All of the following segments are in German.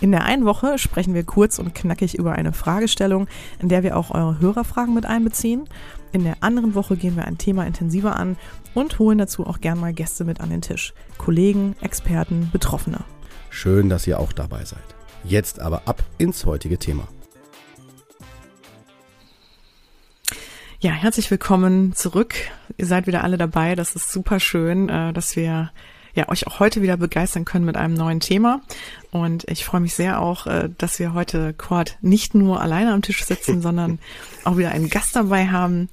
In der einen Woche sprechen wir kurz und knackig über eine Fragestellung, in der wir auch eure Hörerfragen mit einbeziehen. In der anderen Woche gehen wir ein Thema intensiver an und holen dazu auch gern mal Gäste mit an den Tisch. Kollegen, Experten, Betroffene. Schön, dass ihr auch dabei seid. Jetzt aber ab ins heutige Thema. Ja, herzlich willkommen zurück. Ihr seid wieder alle dabei. Das ist super schön, äh, dass wir ja, euch auch heute wieder begeistern können mit einem neuen Thema. Und ich freue mich sehr auch, äh, dass wir heute Quad nicht nur alleine am Tisch sitzen, sondern auch wieder einen Gast dabei haben.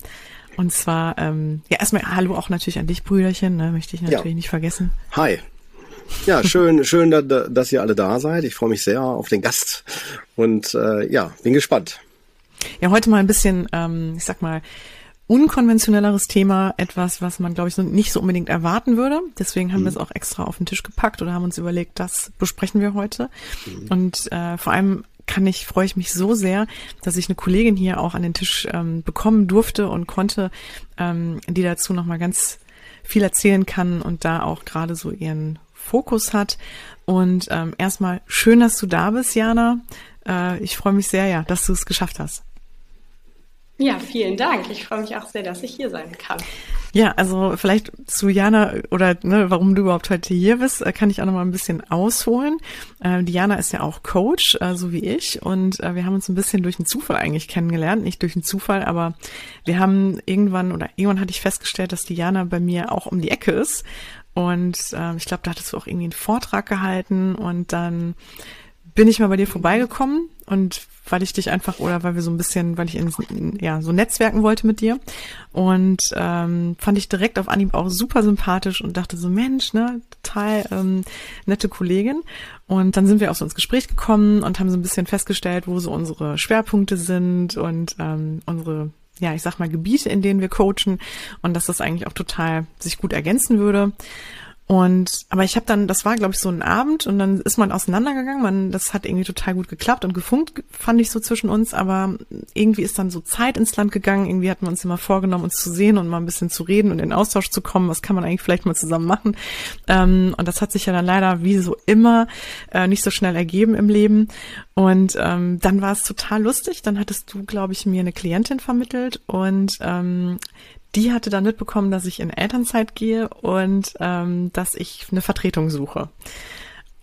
Und zwar, ähm, ja, erstmal Hallo auch natürlich an dich, Brüderchen, ne, möchte ich natürlich ja. nicht vergessen. Hi. Ja, schön, schön, dass ihr alle da seid. Ich freue mich sehr auf den Gast und äh, ja, bin gespannt. Ja, heute mal ein bisschen, ähm, ich sag mal, unkonventionelleres Thema, etwas, was man, glaube ich, so nicht so unbedingt erwarten würde. Deswegen haben mhm. wir es auch extra auf den Tisch gepackt oder haben uns überlegt, das besprechen wir heute. Mhm. Und äh, vor allem kann ich, freue ich mich so sehr, dass ich eine Kollegin hier auch an den Tisch ähm, bekommen durfte und konnte, ähm, die dazu nochmal ganz viel erzählen kann und da auch gerade so ihren Fokus hat. Und ähm, erstmal schön, dass du da bist, Jana. Äh, ich freue mich sehr, ja, dass du es geschafft hast. Ja, vielen Dank. Ich freue mich auch sehr, dass ich hier sein kann. Ja, also vielleicht zu Jana oder ne, warum du überhaupt heute hier bist, äh, kann ich auch noch mal ein bisschen ausholen. Äh, Diana ist ja auch Coach, äh, so wie ich, und äh, wir haben uns ein bisschen durch einen Zufall eigentlich kennengelernt. Nicht durch einen Zufall, aber wir haben irgendwann oder irgendwann hatte ich festgestellt, dass Diana bei mir auch um die Ecke ist. Und äh, ich glaube, da hattest du auch irgendwie einen Vortrag gehalten und dann bin ich mal bei dir vorbeigekommen und weil ich dich einfach oder weil wir so ein bisschen, weil ich in, in, ja so netzwerken wollte mit dir und ähm, fand ich direkt auf Anhieb auch super sympathisch und dachte so Mensch, ne, total ähm, nette Kollegin und dann sind wir auch so ins Gespräch gekommen und haben so ein bisschen festgestellt, wo so unsere Schwerpunkte sind und ähm, unsere ja, ich sag mal Gebiete, in denen wir coachen und dass das eigentlich auch total sich gut ergänzen würde. Und aber ich habe dann, das war glaube ich so ein Abend und dann ist man auseinandergegangen. Man, das hat irgendwie total gut geklappt und gefunkt, fand ich so zwischen uns. Aber irgendwie ist dann so Zeit ins Land gegangen. Irgendwie hatten wir uns immer vorgenommen, uns zu sehen und mal ein bisschen zu reden und in Austausch zu kommen. Was kann man eigentlich vielleicht mal zusammen machen? Ähm, und das hat sich ja dann leider wie so immer äh, nicht so schnell ergeben im Leben. Und ähm, dann war es total lustig. Dann hattest du, glaube ich, mir eine Klientin vermittelt und ähm, die hatte dann mitbekommen, dass ich in Elternzeit gehe und ähm, dass ich eine Vertretung suche.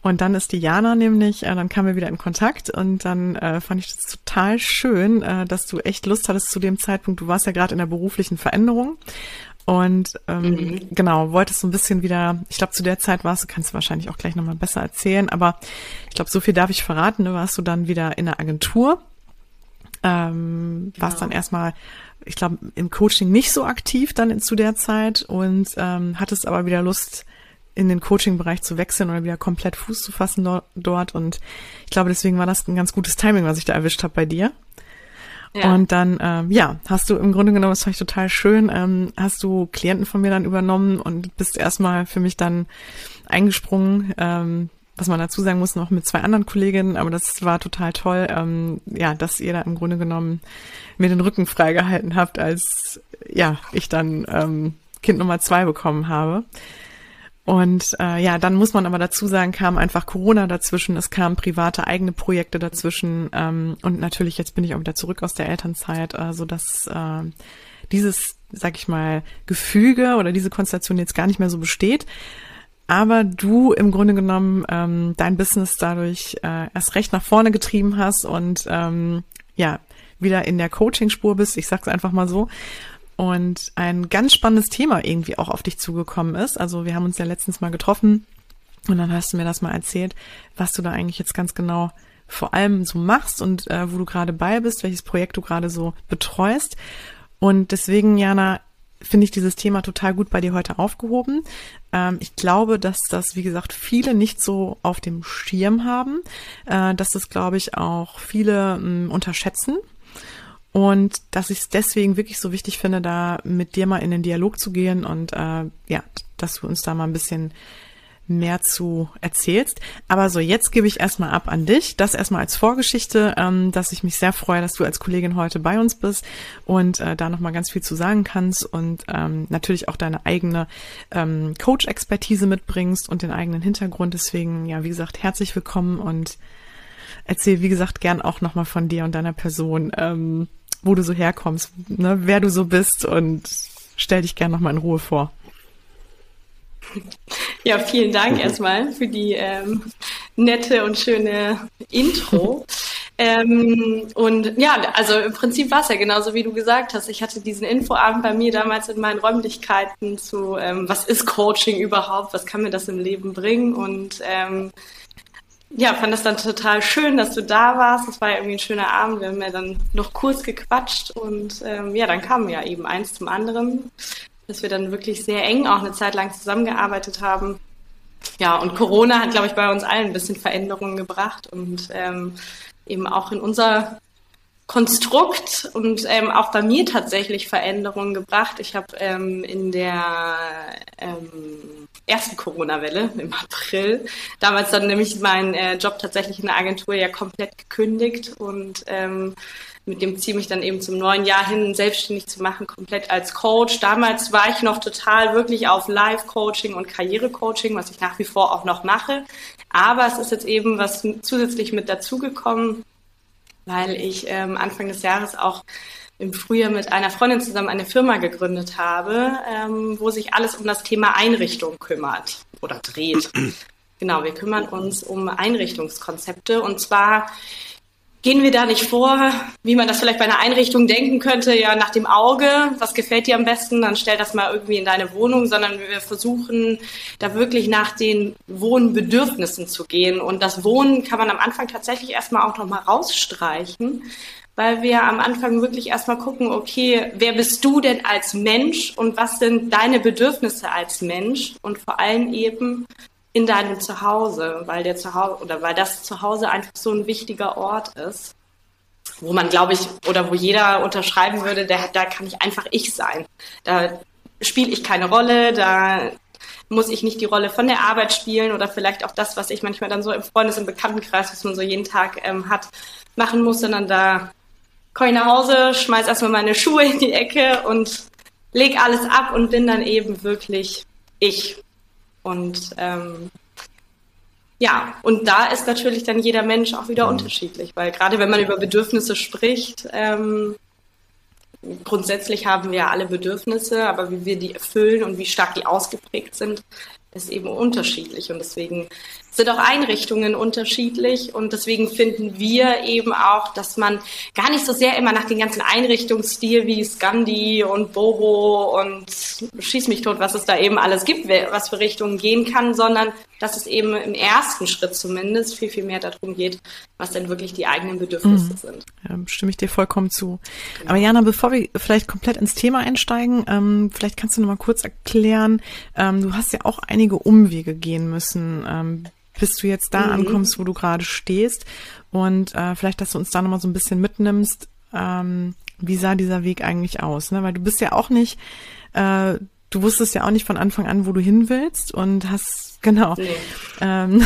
Und dann ist die Jana nämlich, äh, dann kamen wir wieder in Kontakt und dann äh, fand ich das total schön, äh, dass du echt Lust hattest zu dem Zeitpunkt. Du warst ja gerade in der beruflichen Veränderung und ähm, mhm. genau, wolltest so ein bisschen wieder, ich glaube, zu der Zeit warst du, kannst du wahrscheinlich auch gleich nochmal besser erzählen, aber ich glaube, so viel darf ich verraten, ne, warst du dann wieder in der Agentur, ähm, genau. warst dann erstmal ich glaube, im Coaching nicht so aktiv dann zu der Zeit und ähm, hattest aber wieder Lust, in den Coaching-Bereich zu wechseln oder wieder komplett Fuß zu fassen dort, dort. Und ich glaube, deswegen war das ein ganz gutes Timing, was ich da erwischt habe bei dir. Ja. Und dann, ähm, ja, hast du im Grunde genommen, das fand ich total schön, ähm, hast du Klienten von mir dann übernommen und bist erstmal für mich dann eingesprungen, ähm, was man dazu sagen muss, noch mit zwei anderen Kolleginnen, aber das war total toll, ähm, ja, dass ihr da im Grunde genommen mir den Rücken freigehalten habt, als ja, ich dann ähm, Kind Nummer zwei bekommen habe. Und äh, ja, dann muss man aber dazu sagen, kam einfach Corona dazwischen, es kamen private eigene Projekte dazwischen ähm, und natürlich jetzt bin ich auch wieder zurück aus der Elternzeit, äh, so dass äh, dieses, sag ich mal, Gefüge oder diese Konstellation jetzt gar nicht mehr so besteht aber du im Grunde genommen ähm, dein Business dadurch äh, erst recht nach vorne getrieben hast und ähm, ja, wieder in der Coaching-Spur bist, ich sag's einfach mal so. Und ein ganz spannendes Thema irgendwie auch auf dich zugekommen ist. Also wir haben uns ja letztens mal getroffen und dann hast du mir das mal erzählt, was du da eigentlich jetzt ganz genau vor allem so machst und äh, wo du gerade bei bist, welches Projekt du gerade so betreust. Und deswegen, Jana, finde ich dieses Thema total gut bei dir heute aufgehoben. Ähm, ich glaube, dass das, wie gesagt, viele nicht so auf dem Schirm haben, äh, dass das, glaube ich, auch viele mm, unterschätzen. und dass ich es deswegen wirklich so wichtig finde, da mit dir mal in den Dialog zu gehen und äh, ja, dass du uns da mal ein bisschen mehr zu erzählst. Aber so, jetzt gebe ich erstmal ab an dich. Das erstmal als Vorgeschichte, ähm, dass ich mich sehr freue, dass du als Kollegin heute bei uns bist und äh, da nochmal ganz viel zu sagen kannst und ähm, natürlich auch deine eigene ähm, Coach-Expertise mitbringst und den eigenen Hintergrund. Deswegen, ja, wie gesagt, herzlich willkommen und erzähl, wie gesagt, gern auch nochmal von dir und deiner Person, ähm, wo du so herkommst, ne, wer du so bist und stell dich gern nochmal in Ruhe vor. Ja, vielen Dank erstmal für die ähm, nette und schöne Intro. ähm, und ja, also im Prinzip war es ja genauso, wie du gesagt hast. Ich hatte diesen Infoabend bei mir damals in meinen Räumlichkeiten zu, ähm, was ist Coaching überhaupt, was kann mir das im Leben bringen und ähm, ja, fand das dann total schön, dass du da warst. Es war ja irgendwie ein schöner Abend. Wir haben ja dann noch kurz gequatscht und ähm, ja, dann kam ja eben eins zum anderen dass wir dann wirklich sehr eng auch eine Zeit lang zusammengearbeitet haben. Ja, und Corona hat, glaube ich, bei uns allen ein bisschen Veränderungen gebracht und ähm, eben auch in unser Konstrukt und ähm, auch bei mir tatsächlich Veränderungen gebracht. Ich habe ähm, in der ähm, ersten Corona-Welle im April damals dann nämlich meinen äh, Job tatsächlich in der Agentur ja komplett gekündigt und ähm, mit dem Ziel, mich dann eben zum neuen Jahr hin selbstständig zu machen, komplett als Coach. Damals war ich noch total wirklich auf Live-Coaching und Karriere-Coaching, was ich nach wie vor auch noch mache. Aber es ist jetzt eben was zusätzlich mit dazugekommen, weil ich ähm, Anfang des Jahres auch im Frühjahr mit einer Freundin zusammen eine Firma gegründet habe, ähm, wo sich alles um das Thema Einrichtung kümmert oder dreht. genau, wir kümmern uns um Einrichtungskonzepte und zwar gehen wir da nicht vor, wie man das vielleicht bei einer Einrichtung denken könnte, ja nach dem Auge, was gefällt dir am besten, dann stell das mal irgendwie in deine Wohnung, sondern wir versuchen da wirklich nach den Wohnbedürfnissen zu gehen. Und das Wohnen kann man am Anfang tatsächlich erstmal auch nochmal rausstreichen, weil wir am Anfang wirklich erstmal gucken, okay, wer bist du denn als Mensch und was sind deine Bedürfnisse als Mensch? Und vor allem eben, in deinem Zuhause, weil der Zuhause oder weil das Zuhause einfach so ein wichtiger Ort ist, wo man, glaube ich, oder wo jeder unterschreiben würde, der, da kann ich einfach ich sein. Da spiele ich keine Rolle, da muss ich nicht die Rolle von der Arbeit spielen oder vielleicht auch das, was ich manchmal dann so im Freundes- und Bekanntenkreis, was man so jeden Tag ähm, hat, machen muss, sondern da komme ich nach Hause, schmeiß erstmal meine Schuhe in die Ecke und leg alles ab und bin dann eben wirklich ich. Und ähm, ja, und da ist natürlich dann jeder Mensch auch wieder mhm. unterschiedlich, weil gerade wenn man über Bedürfnisse spricht, ähm, grundsätzlich haben wir alle Bedürfnisse, aber wie wir die erfüllen und wie stark die ausgeprägt sind, ist eben unterschiedlich. Und deswegen sind auch Einrichtungen unterschiedlich und deswegen finden wir eben auch, dass man gar nicht so sehr immer nach den ganzen Einrichtungsstil wie Scandi und Boho und Schieß mich tot, was es da eben alles gibt, was für Richtungen gehen kann, sondern dass es eben im ersten Schritt zumindest viel, viel mehr darum geht, was denn wirklich die eigenen Bedürfnisse mhm. sind. Ja, stimme ich dir vollkommen zu. Genau. Aber Jana, bevor wir vielleicht komplett ins Thema einsteigen, ähm, vielleicht kannst du noch mal kurz erklären, ähm, du hast ja auch einige Umwege gehen müssen, ähm, bis du jetzt da mhm. ankommst, wo du gerade stehst. Und äh, vielleicht, dass du uns da nochmal so ein bisschen mitnimmst, ähm, wie sah dieser Weg eigentlich aus? Ne? Weil du bist ja auch nicht, äh, du wusstest ja auch nicht von Anfang an, wo du hin willst und hast, genau. Nee. Ähm,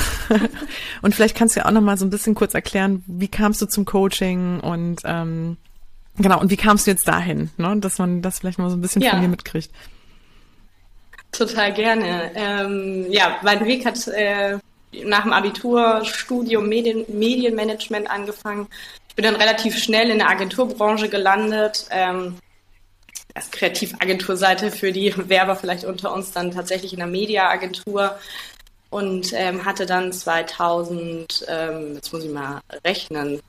und vielleicht kannst du ja auch nochmal so ein bisschen kurz erklären, wie kamst du zum Coaching und ähm, genau, und wie kamst du jetzt dahin, ne? dass man das vielleicht mal so ein bisschen ja. von dir mitkriegt. Total gerne. Ähm, ja, mein Weg hat äh, nach dem Abitur Studium Medien, Medienmanagement angefangen. Ich bin dann relativ schnell in der Agenturbranche gelandet. Ähm, als Kreativagenturseite für die Werber vielleicht unter uns dann tatsächlich in der Mediaagentur und ähm, hatte dann 2000, ähm, jetzt muss ich mal rechnen,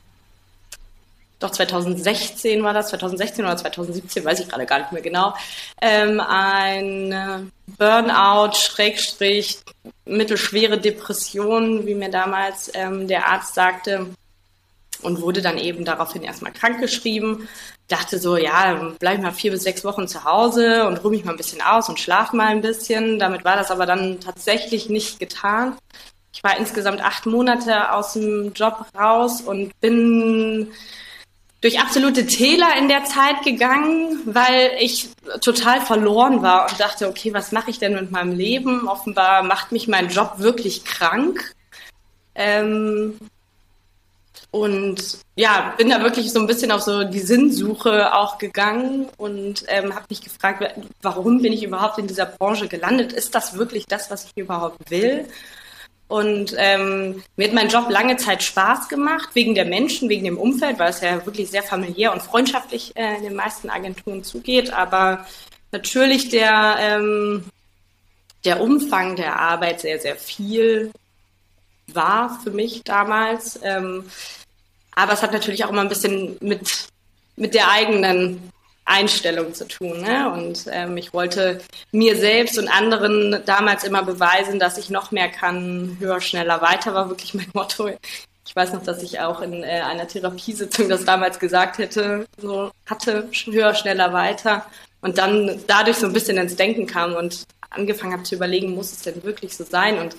doch 2016 war das, 2016 oder 2017, weiß ich gerade gar nicht mehr genau, ähm, ein Burnout, Schrägstrich, mittelschwere Depression, wie mir damals ähm, der Arzt sagte, und wurde dann eben daraufhin erstmal krankgeschrieben. Dachte so, ja, bleib mal vier bis sechs Wochen zu Hause und ruhe mich mal ein bisschen aus und schlaf mal ein bisschen. Damit war das aber dann tatsächlich nicht getan. Ich war insgesamt acht Monate aus dem Job raus und bin durch absolute Täler in der Zeit gegangen, weil ich total verloren war und dachte, okay, was mache ich denn mit meinem Leben? Offenbar macht mich mein Job wirklich krank. Ähm, und ja, bin da wirklich so ein bisschen auf so die Sinnsuche auch gegangen und ähm, habe mich gefragt, warum bin ich überhaupt in dieser Branche gelandet? Ist das wirklich das, was ich überhaupt will? Und ähm, mir hat mein Job lange Zeit Spaß gemacht, wegen der Menschen, wegen dem Umfeld, weil es ja wirklich sehr familiär und freundschaftlich äh, in den meisten Agenturen zugeht. Aber natürlich der, ähm, der Umfang der Arbeit sehr, sehr viel war für mich damals. Ähm, aber es hat natürlich auch immer ein bisschen mit, mit der eigenen Einstellung zu tun. Ne? Und ähm, ich wollte mir selbst und anderen damals immer beweisen, dass ich noch mehr kann, höher, schneller, weiter war wirklich mein Motto. Ich weiß noch, dass ich auch in äh, einer Therapiesitzung das damals gesagt hätte, so hatte, höher, schneller, weiter. Und dann dadurch so ein bisschen ins Denken kam und angefangen habe zu überlegen, muss es denn wirklich so sein? Und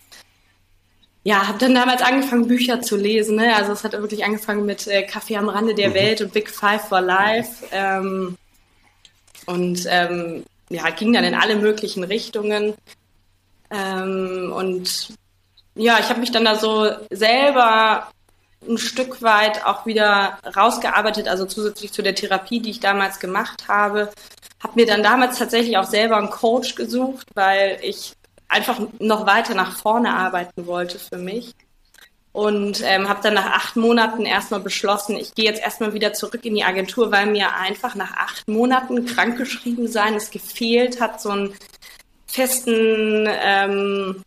ja, habe dann damals angefangen, Bücher zu lesen. Ne? Also es hat wirklich angefangen mit äh, Kaffee am Rande der mhm. Welt und Big Five for Life. Ähm, und ähm, ja, ging dann in alle möglichen Richtungen. Ähm, und ja, ich habe mich dann da so selber ein Stück weit auch wieder rausgearbeitet, also zusätzlich zu der Therapie, die ich damals gemacht habe, habe mir dann damals tatsächlich auch selber einen Coach gesucht, weil ich einfach noch weiter nach vorne arbeiten wollte für mich und ähm, habe dann nach acht Monaten erstmal beschlossen, ich gehe jetzt erstmal wieder zurück in die Agentur, weil mir einfach nach acht Monaten krankgeschrieben sein es gefehlt hat, so einen festen ähm,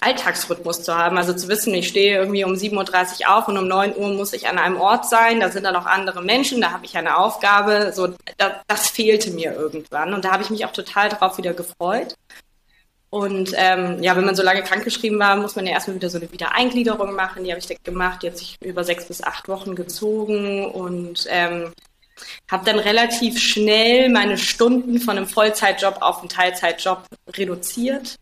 Alltagsrhythmus zu haben. Also zu wissen, ich stehe irgendwie um 7.30 Uhr auf und um 9 Uhr muss ich an einem Ort sein, da sind dann noch andere Menschen, da habe ich eine Aufgabe. So, das, das fehlte mir irgendwann. Und da habe ich mich auch total darauf wieder gefreut. Und ähm, ja, wenn man so lange krankgeschrieben war, muss man ja erstmal wieder so eine Wiedereingliederung machen. Die habe ich gemacht, die hat sich über sechs bis acht Wochen gezogen und ähm, habe dann relativ schnell meine Stunden von einem Vollzeitjob auf einen Teilzeitjob reduziert,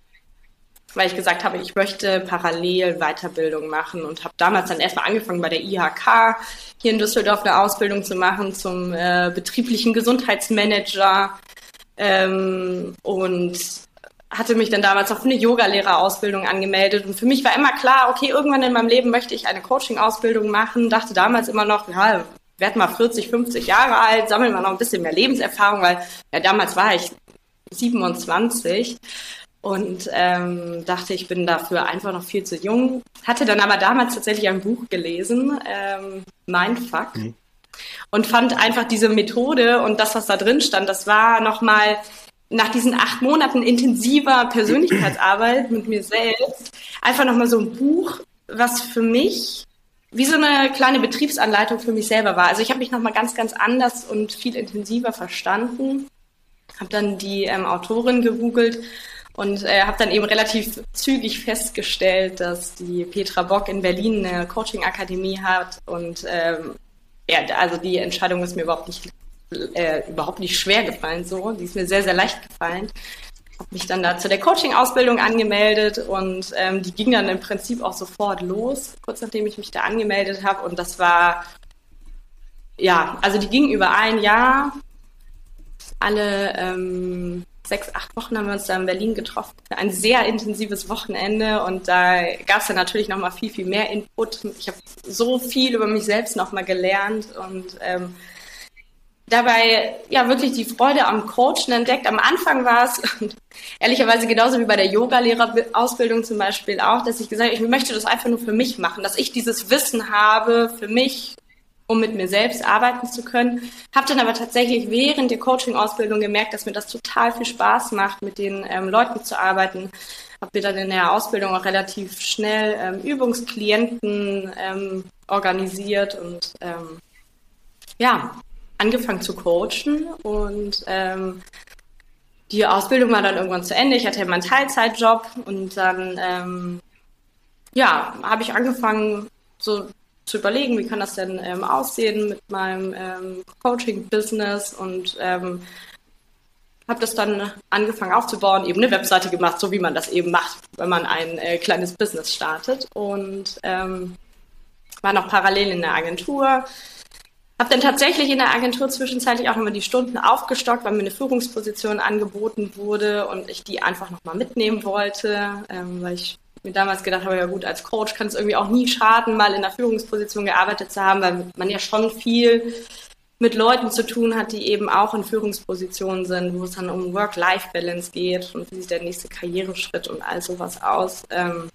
weil ich gesagt habe, ich möchte parallel Weiterbildung machen und habe damals dann erstmal angefangen bei der IHK hier in Düsseldorf eine Ausbildung zu machen zum äh, betrieblichen Gesundheitsmanager ähm, und hatte mich dann damals auf eine Yogalehrerausbildung angemeldet und für mich war immer klar, okay, irgendwann in meinem Leben möchte ich eine Coaching-Ausbildung machen. Dachte damals immer noch, ja, werd mal 40, 50 Jahre alt, sammeln wir noch ein bisschen mehr Lebenserfahrung, weil ja damals war ich 27 und ähm, dachte, ich bin dafür einfach noch viel zu jung. Hatte dann aber damals tatsächlich ein Buch gelesen, ähm, Mindfuck. Mhm. Und fand einfach diese Methode und das, was da drin stand, das war nochmal nach diesen acht Monaten intensiver Persönlichkeitsarbeit mit mir selbst einfach nochmal so ein Buch, was für mich wie so eine kleine Betriebsanleitung für mich selber war. Also ich habe mich nochmal ganz, ganz anders und viel intensiver verstanden, habe dann die ähm, Autorin gegoogelt und äh, habe dann eben relativ zügig festgestellt, dass die Petra Bock in Berlin eine Coaching-Akademie hat und ähm, ja, also die Entscheidung ist mir überhaupt nicht äh, überhaupt nicht schwer gefallen so. Die ist mir sehr, sehr leicht gefallen. Habe mich dann da zu der Coaching-Ausbildung angemeldet und ähm, die ging dann im Prinzip auch sofort los, kurz nachdem ich mich da angemeldet habe. Und das war, ja, also die ging über ein Jahr. Alle ähm, sechs, acht Wochen haben wir uns da in Berlin getroffen. Ein sehr intensives Wochenende und da gab es dann natürlich nochmal viel, viel mehr Input. Ich habe so viel über mich selbst nochmal gelernt und ähm, dabei ja wirklich die Freude am Coachen entdeckt. Am Anfang war es ehrlicherweise genauso wie bei der Yoga-Lehrerausbildung zum Beispiel auch, dass ich gesagt habe, ich möchte das einfach nur für mich machen, dass ich dieses Wissen habe für mich, um mit mir selbst arbeiten zu können. Habe dann aber tatsächlich während der Coaching-Ausbildung gemerkt, dass mir das total viel Spaß macht, mit den ähm, Leuten zu arbeiten. Habe mir dann in der Ausbildung auch relativ schnell ähm, Übungsklienten ähm, organisiert und ähm, ja, angefangen zu coachen und ähm, die Ausbildung war dann irgendwann zu Ende. Ich hatte ja meinen Teilzeitjob und dann ähm, ja, habe ich angefangen so zu überlegen, wie kann das denn ähm, aussehen mit meinem ähm, Coaching-Business und ähm, habe das dann angefangen aufzubauen, eben eine Webseite gemacht, so wie man das eben macht, wenn man ein äh, kleines Business startet und ähm, war noch parallel in der Agentur, habe dann tatsächlich in der Agentur zwischenzeitlich auch nochmal die Stunden aufgestockt, weil mir eine Führungsposition angeboten wurde und ich die einfach nochmal mitnehmen wollte, ähm, weil ich mir damals gedacht habe, ja gut, als Coach kann es irgendwie auch nie schaden, mal in der Führungsposition gearbeitet zu haben, weil man ja schon viel mit Leuten zu tun hat, die eben auch in Führungspositionen sind, wo es dann um Work-Life-Balance geht und wie sieht der nächste Karriereschritt und all sowas aus. Ähm,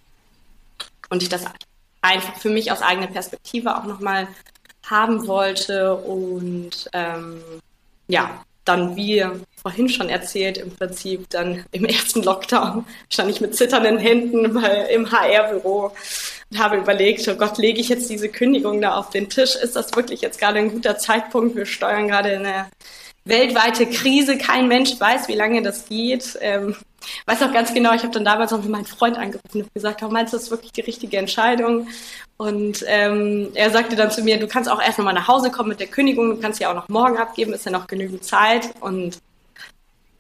und ich das einfach für mich aus eigener Perspektive auch nochmal haben wollte und ähm, ja, dann wie vorhin schon erzählt, im Prinzip dann im ersten Lockdown stand ich mit zitternden Händen im HR-Büro und habe überlegt, oh Gott, lege ich jetzt diese Kündigung da auf den Tisch? Ist das wirklich jetzt gerade ein guter Zeitpunkt? Wir steuern gerade eine weltweite Krise. Kein Mensch weiß, wie lange das geht. Ähm, weiß auch ganz genau, ich habe dann damals noch meinen Freund angerufen und gesagt, oh, meinst du, das ist wirklich die richtige Entscheidung? Und ähm, er sagte dann zu mir, du kannst auch erst nochmal nach Hause kommen mit der Kündigung, du kannst ja auch noch morgen abgeben, ist ja noch genügend Zeit. Und,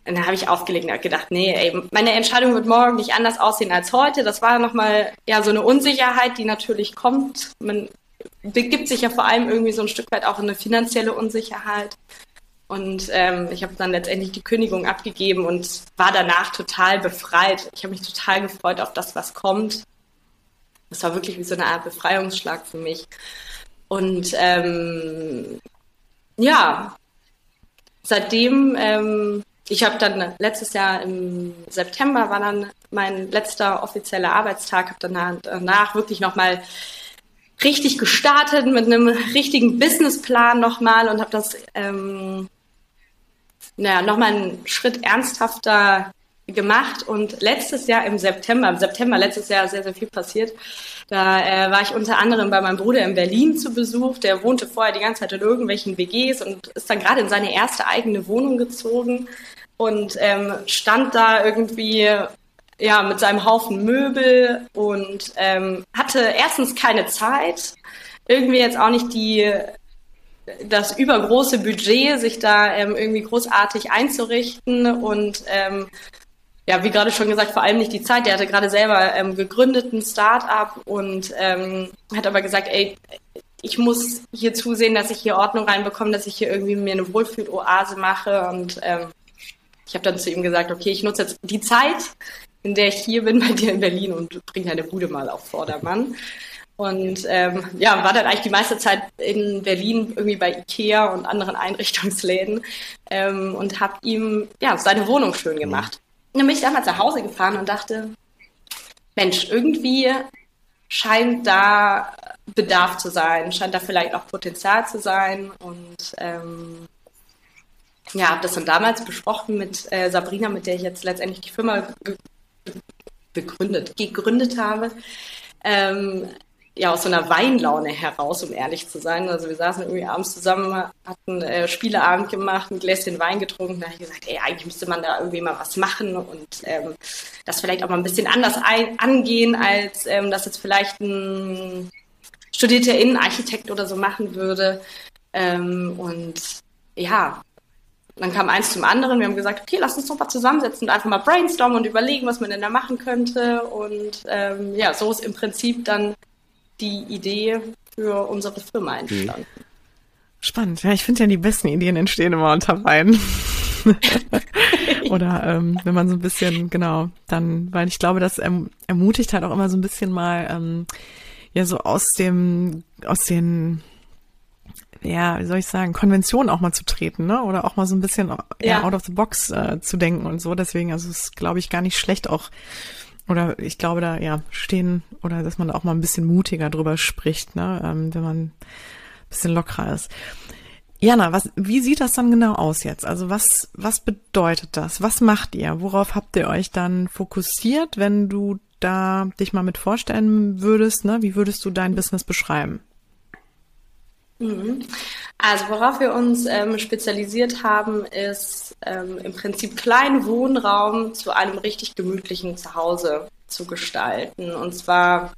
und dann habe ich aufgelegt und gedacht, nee, ey, meine Entscheidung wird morgen nicht anders aussehen als heute. Das war nochmal ja so eine Unsicherheit, die natürlich kommt. Man begibt sich ja vor allem irgendwie so ein Stück weit auch in eine finanzielle Unsicherheit. Und ähm, ich habe dann letztendlich die Kündigung abgegeben und war danach total befreit. Ich habe mich total gefreut auf das, was kommt. Das war wirklich wie so eine Art Befreiungsschlag für mich. Und ähm, ja, seitdem, ähm, ich habe dann letztes Jahr im September war dann mein letzter offizieller Arbeitstag, habe dann danach wirklich nochmal richtig gestartet mit einem richtigen Businessplan nochmal und habe das ähm, naja, nochmal einen Schritt ernsthafter gemacht und letztes Jahr im September, im September letztes Jahr sehr, sehr viel passiert. Da äh, war ich unter anderem bei meinem Bruder in Berlin zu Besuch. Der wohnte vorher die ganze Zeit in irgendwelchen WGs und ist dann gerade in seine erste eigene Wohnung gezogen und ähm, stand da irgendwie ja mit seinem Haufen Möbel und ähm, hatte erstens keine Zeit, irgendwie jetzt auch nicht die das übergroße Budget, sich da ähm, irgendwie großartig einzurichten und ähm, ja, wie gerade schon gesagt, vor allem nicht die Zeit. Der hatte gerade selber ähm, gegründet ein Start-up und ähm, hat aber gesagt, ey, ich muss hier zusehen, dass ich hier Ordnung reinbekomme, dass ich hier irgendwie mir eine Wohlfühloase mache und ähm, ich habe dann zu ihm gesagt, okay, ich nutze jetzt die Zeit, in der ich hier bin bei dir in Berlin und bringe deine Bude mal auf Vordermann. Und ähm, ja, war dann eigentlich die meiste Zeit in Berlin irgendwie bei Ikea und anderen Einrichtungsläden ähm, und habe ihm ja seine Wohnung schön gemacht. Und dann bin ich damals nach Hause gefahren und dachte, Mensch, irgendwie scheint da Bedarf zu sein, scheint da vielleicht auch Potenzial zu sein. Und ähm, ja, habe das dann damals besprochen mit äh, Sabrina, mit der ich jetzt letztendlich die Firma ge begründet, gegründet habe. Ähm, ja aus so einer Weinlaune heraus, um ehrlich zu sein. Also wir saßen irgendwie abends zusammen, hatten äh, Spieleabend gemacht, ein Gläschen Wein getrunken. Da habe ich gesagt, ey, eigentlich müsste man da irgendwie mal was machen und ähm, das vielleicht auch mal ein bisschen anders ein angehen, als ähm, das jetzt vielleicht ein studierter Innenarchitekt oder so machen würde. Ähm, und ja, dann kam eins zum anderen. Wir haben gesagt, okay, lass uns doch mal zusammensetzen und einfach mal brainstormen und überlegen, was man denn da machen könnte. Und ähm, ja, so ist im Prinzip dann die Idee für unsere Firma entstanden. Spannend. Ja, ich finde ja, die besten Ideen entstehen immer unter Wein. Oder ähm, wenn man so ein bisschen, genau, dann, weil ich glaube, das erm ermutigt halt auch immer so ein bisschen mal, ähm, ja, so aus dem, aus den, ja, wie soll ich sagen, Konventionen auch mal zu treten, ne? Oder auch mal so ein bisschen ja. ja out of the box äh, zu denken und so. Deswegen, also es ist, glaube ich, gar nicht schlecht, auch oder ich glaube, da ja stehen oder dass man auch mal ein bisschen mutiger drüber spricht, ne, ähm, wenn man ein bisschen lockerer ist. Jana, was, wie sieht das dann genau aus jetzt? Also was, was bedeutet das? Was macht ihr? Worauf habt ihr euch dann fokussiert, wenn du da dich mal mit vorstellen würdest? Ne? Wie würdest du dein Business beschreiben? Mhm. Also worauf wir uns ähm, spezialisiert haben, ist ähm, im Prinzip kleinen Wohnraum zu einem richtig gemütlichen Zuhause zu gestalten. Und zwar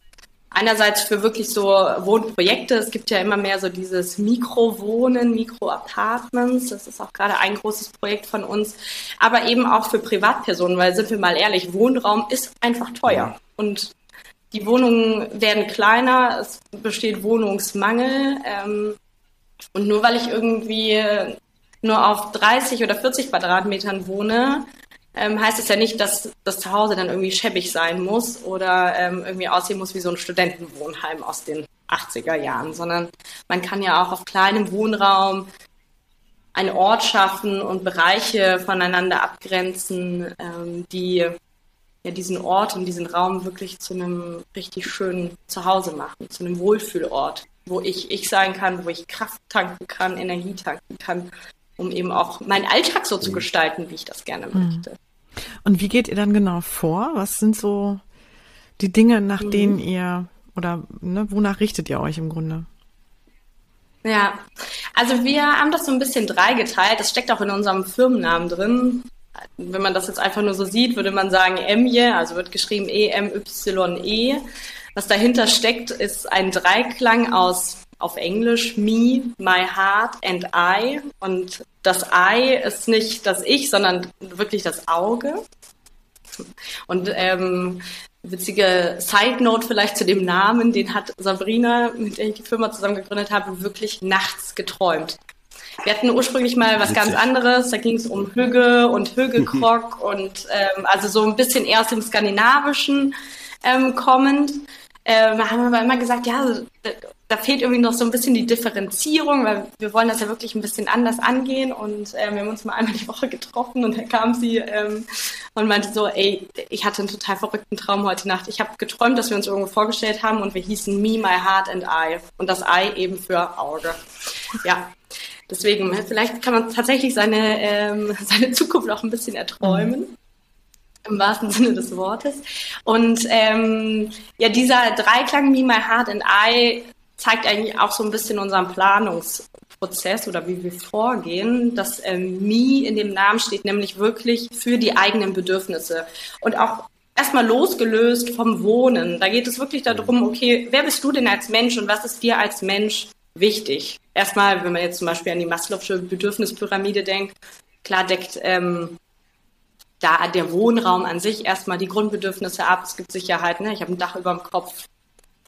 einerseits für wirklich so Wohnprojekte. Es gibt ja immer mehr so dieses Mikrowohnen, Mikroapartments. Das ist auch gerade ein großes Projekt von uns. Aber eben auch für Privatpersonen, weil sind wir mal ehrlich, Wohnraum ist einfach teuer. Und die Wohnungen werden kleiner, es besteht Wohnungsmangel. Ähm, Und nur weil ich irgendwie nur auf 30 oder 40 Quadratmetern wohne, ähm, heißt es ja nicht, dass das Zuhause dann irgendwie schäbig sein muss oder ähm, irgendwie aussehen muss wie so ein Studentenwohnheim aus den 80er Jahren, sondern man kann ja auch auf kleinem Wohnraum einen Ort schaffen und Bereiche voneinander abgrenzen, ähm, die ja diesen Ort und diesen Raum wirklich zu einem richtig schönen Zuhause machen, zu einem Wohlfühlort, wo ich ich sein kann, wo ich Kraft tanken kann, Energie tanken kann, um eben auch meinen Alltag so zu mhm. gestalten, wie ich das gerne mhm. möchte. Und wie geht ihr dann genau vor? Was sind so die Dinge, nach mhm. denen ihr oder ne, wonach richtet ihr euch im Grunde? Ja, also wir haben das so ein bisschen dreigeteilt. Das steckt auch in unserem Firmennamen drin. Wenn man das jetzt einfach nur so sieht, würde man sagen Emje, also wird geschrieben E-M-Y-E. Was dahinter steckt, ist ein Dreiklang aus auf Englisch me, my heart and I. Und das I ist nicht das Ich, sondern wirklich das Auge. Und ähm, witzige Side Note vielleicht zu dem Namen, den hat Sabrina, mit der ich die Firma zusammen gegründet habe, wirklich nachts geträumt. Wir hatten ursprünglich mal was ganz anderes, da ging es um Hügge und Hüggekrog und ähm, also so ein bisschen eher aus dem Skandinavischen ähm, kommend. Ähm, haben wir aber immer gesagt, ja, da fehlt irgendwie noch so ein bisschen die Differenzierung, weil wir wollen das ja wirklich ein bisschen anders angehen und äh, wir haben uns mal einmal die Woche getroffen und dann kam sie ähm, und meinte so, ey, ich hatte einen total verrückten Traum heute Nacht. Ich habe geträumt, dass wir uns irgendwo vorgestellt haben und wir hießen Me, My Heart and I und das I eben für Auge. Ja, deswegen, vielleicht kann man tatsächlich seine, ähm, seine Zukunft auch ein bisschen erträumen. Mhm im wahrsten Sinne des Wortes. Und ähm, ja, dieser Dreiklang Me, My Heart and I zeigt eigentlich auch so ein bisschen unseren Planungsprozess oder wie wir vorgehen. Das ähm, Me in dem Namen steht nämlich wirklich für die eigenen Bedürfnisse und auch erstmal losgelöst vom Wohnen. Da geht es wirklich darum, okay, wer bist du denn als Mensch und was ist dir als Mensch wichtig? Erstmal, wenn man jetzt zum Beispiel an die Maslow'sche Bedürfnispyramide denkt, klar deckt ähm, da der Wohnraum an sich erstmal die Grundbedürfnisse ab. Es gibt Sicherheit, ne? ich habe ein Dach über dem Kopf,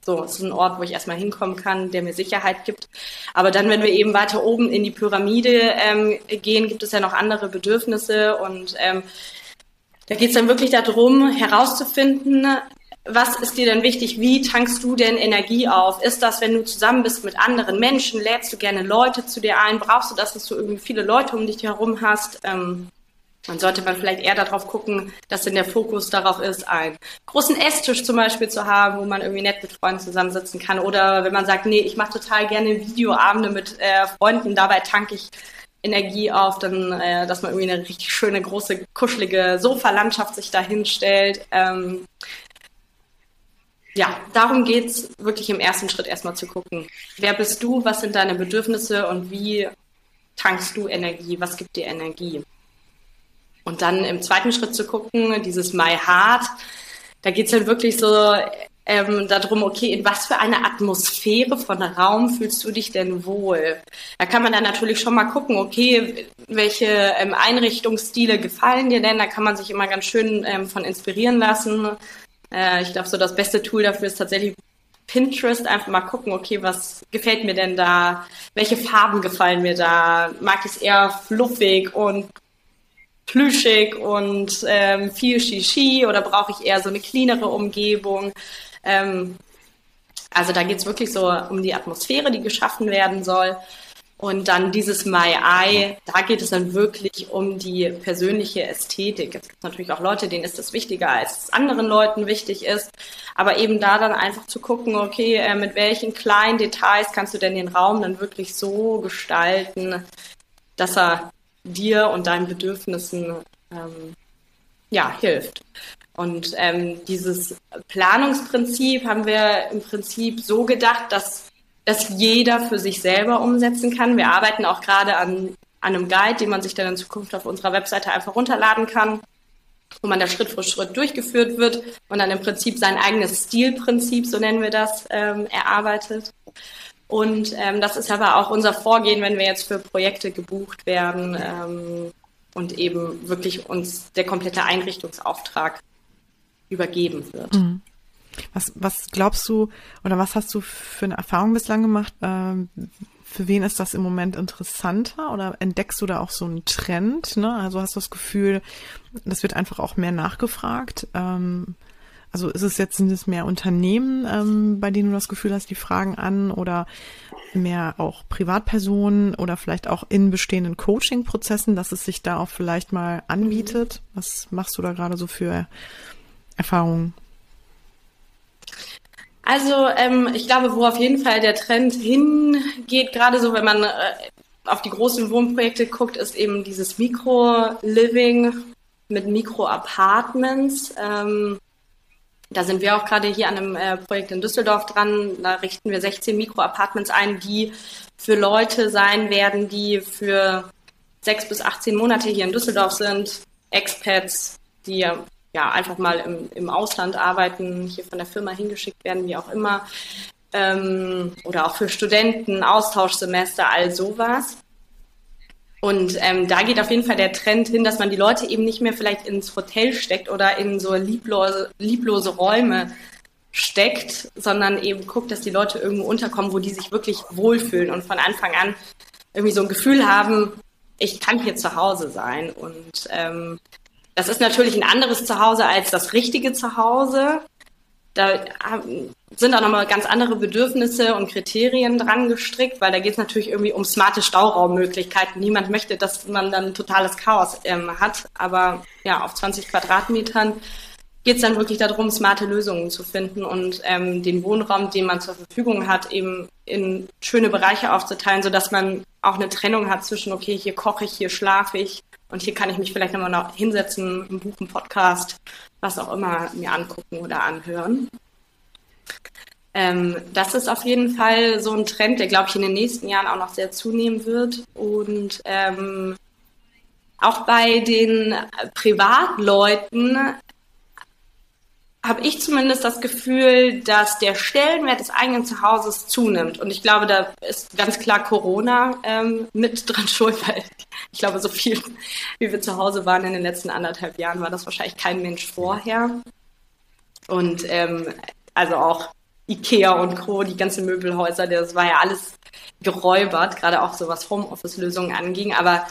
so, es ist ein Ort, wo ich erstmal hinkommen kann, der mir Sicherheit gibt. Aber dann, wenn wir eben weiter oben in die Pyramide ähm, gehen, gibt es ja noch andere Bedürfnisse und ähm, da geht es dann wirklich darum, herauszufinden, was ist dir denn wichtig? Wie tankst du denn Energie auf? Ist das, wenn du zusammen bist mit anderen Menschen, lädst du gerne Leute zu dir ein? Brauchst du das, dass du irgendwie viele Leute um dich herum hast? Ähm, dann sollte man vielleicht eher darauf gucken, dass denn der Fokus darauf ist, einen großen Esstisch zum Beispiel zu haben, wo man irgendwie nett mit Freunden zusammensitzen kann. Oder wenn man sagt, nee, ich mache total gerne Videoabende mit äh, Freunden, dabei tanke ich Energie auf, dann, äh, dass man irgendwie eine richtig schöne, große, kuschelige Sofalandschaft sich da hinstellt. Ähm, ja, darum geht's wirklich im ersten Schritt erstmal zu gucken. Wer bist du? Was sind deine Bedürfnisse und wie tankst du Energie? Was gibt dir Energie? Und dann im zweiten Schritt zu gucken, dieses My Heart, da geht's dann wirklich so ähm, darum, okay, in was für eine Atmosphäre von Raum fühlst du dich denn wohl? Da kann man dann natürlich schon mal gucken, okay, welche ähm, Einrichtungsstile gefallen dir denn? Da kann man sich immer ganz schön ähm, von inspirieren lassen. Äh, ich glaube, so das beste Tool dafür ist tatsächlich Pinterest einfach mal gucken, okay, was gefällt mir denn da? Welche Farben gefallen mir da? Mag ich es eher fluffig und plüschig und ähm, viel Shishi oder brauche ich eher so eine cleanere Umgebung? Ähm, also da geht es wirklich so um die Atmosphäre, die geschaffen werden soll. Und dann dieses My Eye, da geht es dann wirklich um die persönliche Ästhetik. Es gibt natürlich auch Leute, denen ist das wichtiger, als es anderen Leuten wichtig ist. Aber eben da dann einfach zu gucken, okay, äh, mit welchen kleinen Details kannst du denn den Raum dann wirklich so gestalten, dass er dir und deinen Bedürfnissen ähm, ja, hilft. Und ähm, dieses Planungsprinzip haben wir im Prinzip so gedacht, dass das jeder für sich selber umsetzen kann. Wir arbeiten auch gerade an, an einem Guide, den man sich dann in Zukunft auf unserer Webseite einfach runterladen kann, wo man da Schritt für Schritt durchgeführt wird und dann im Prinzip sein eigenes Stilprinzip, so nennen wir das, ähm, erarbeitet. Und ähm, das ist aber auch unser Vorgehen, wenn wir jetzt für Projekte gebucht werden ähm, und eben wirklich uns der komplette Einrichtungsauftrag übergeben wird. Mhm. Was, was glaubst du oder was hast du für eine Erfahrung bislang gemacht? Ähm, für wen ist das im Moment interessanter oder entdeckst du da auch so einen Trend? Ne? Also hast du das Gefühl, das wird einfach auch mehr nachgefragt? Ähm, also ist es jetzt, sind es mehr Unternehmen, ähm, bei denen du das Gefühl hast, die fragen an oder mehr auch Privatpersonen oder vielleicht auch in bestehenden Coaching-Prozessen, dass es sich da auch vielleicht mal anbietet? Was machst du da gerade so für Erfahrungen? Also ähm, ich glaube, wo auf jeden Fall der Trend hingeht, gerade so, wenn man äh, auf die großen Wohnprojekte guckt, ist eben dieses Mikro-Living mit Mikro-Apartments. Ähm, da sind wir auch gerade hier an einem äh, Projekt in Düsseldorf dran. Da richten wir 16 Mikro-Apartments ein, die für Leute sein werden, die für sechs bis 18 Monate hier in Düsseldorf sind, Expats, die ja, einfach mal im, im Ausland arbeiten, hier von der Firma hingeschickt werden, wie auch immer. Ähm, oder auch für Studenten, Austauschsemester, all sowas. Und ähm, da geht auf jeden Fall der Trend hin, dass man die Leute eben nicht mehr vielleicht ins Hotel steckt oder in so lieblose, lieblose Räume steckt, sondern eben guckt, dass die Leute irgendwo unterkommen, wo die sich wirklich wohlfühlen und von Anfang an irgendwie so ein Gefühl haben, ich kann hier zu Hause sein. Und ähm, das ist natürlich ein anderes Zuhause als das richtige Zuhause. Da sind auch nochmal ganz andere Bedürfnisse und Kriterien dran gestrickt, weil da geht es natürlich irgendwie um smarte Stauraummöglichkeiten. Niemand möchte, dass man dann totales Chaos ähm, hat. Aber ja, auf 20 Quadratmetern geht es dann wirklich darum, smarte Lösungen zu finden und ähm, den Wohnraum, den man zur Verfügung hat, eben in schöne Bereiche aufzuteilen, sodass man auch eine Trennung hat zwischen, okay, hier koche ich, hier schlafe ich und hier kann ich mich vielleicht nochmal noch hinsetzen, ein Buch, ein Podcast, was auch immer mir angucken oder anhören. Ähm, das ist auf jeden Fall so ein Trend, der, glaube ich, in den nächsten Jahren auch noch sehr zunehmen wird. Und ähm, auch bei den Privatleuten habe ich zumindest das Gefühl, dass der Stellenwert des eigenen Zuhauses zunimmt. Und ich glaube, da ist ganz klar Corona ähm, mit dran schuld, weil ich glaube, so viel, wie wir zu Hause waren in den letzten anderthalb Jahren, war das wahrscheinlich kein Mensch vorher. Und ähm, also auch Ikea und Co., die ganzen Möbelhäuser, das war ja alles geräubert, gerade auch so was Homeoffice-Lösungen anging. Aber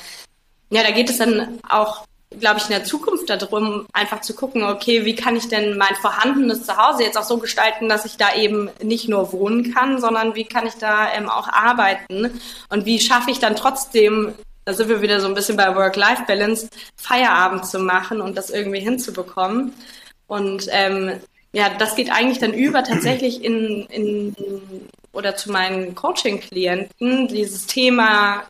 ja, da geht es dann auch glaube ich, in der Zukunft darum, einfach zu gucken, okay, wie kann ich denn mein vorhandenes Zuhause jetzt auch so gestalten, dass ich da eben nicht nur wohnen kann, sondern wie kann ich da ähm, auch arbeiten und wie schaffe ich dann trotzdem, da sind wir wieder so ein bisschen bei Work-Life-Balance, Feierabend zu machen und das irgendwie hinzubekommen. Und ähm, ja, das geht eigentlich dann über tatsächlich in, in oder zu meinen Coaching-Klienten, dieses Thema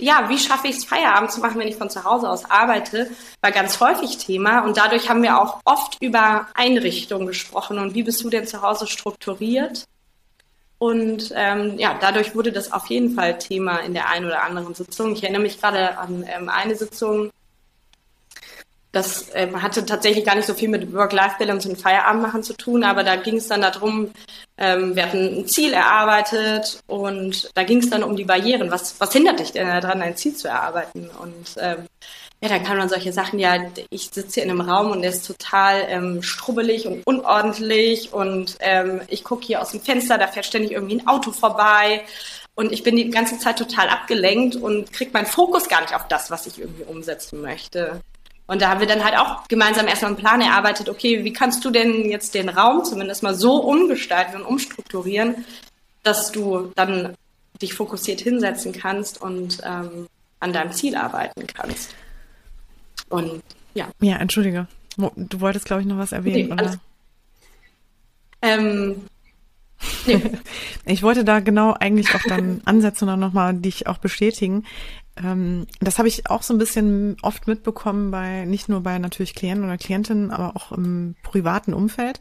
ja, wie schaffe ich es, Feierabend zu machen, wenn ich von zu Hause aus arbeite, war ganz häufig Thema. Und dadurch haben wir auch oft über Einrichtungen gesprochen und wie bist du denn zu Hause strukturiert? Und ähm, ja, dadurch wurde das auf jeden Fall Thema in der einen oder anderen Sitzung. Ich erinnere mich gerade an ähm, eine Sitzung, das ähm, hatte tatsächlich gar nicht so viel mit Work-Life-Balance und Feierabend machen zu tun, aber da ging es dann darum, ähm, wir hatten ein Ziel erarbeitet und da ging es dann um die Barrieren. Was, was hindert dich denn daran, ein Ziel zu erarbeiten? Und ähm, ja, dann kann man solche Sachen, ja, ich sitze hier in einem Raum und der ist total ähm, strubbelig und unordentlich und ähm, ich gucke hier aus dem Fenster, da fährt ständig irgendwie ein Auto vorbei und ich bin die ganze Zeit total abgelenkt und kriege meinen Fokus gar nicht auf das, was ich irgendwie umsetzen möchte. Und da haben wir dann halt auch gemeinsam erstmal einen Plan erarbeitet, okay, wie kannst du denn jetzt den Raum zumindest mal so umgestalten und umstrukturieren, dass du dann dich fokussiert hinsetzen kannst und ähm, an deinem Ziel arbeiten kannst. Und ja. Ja, entschuldige. Du wolltest, glaube ich, noch was erwähnen, nee, oder? Ähm, nee. Ich wollte da genau eigentlich auch dann ansetzen und dann nochmal dich auch bestätigen. Ähm, das habe ich auch so ein bisschen oft mitbekommen bei, nicht nur bei natürlich Klienten oder Klientinnen, aber auch im privaten Umfeld,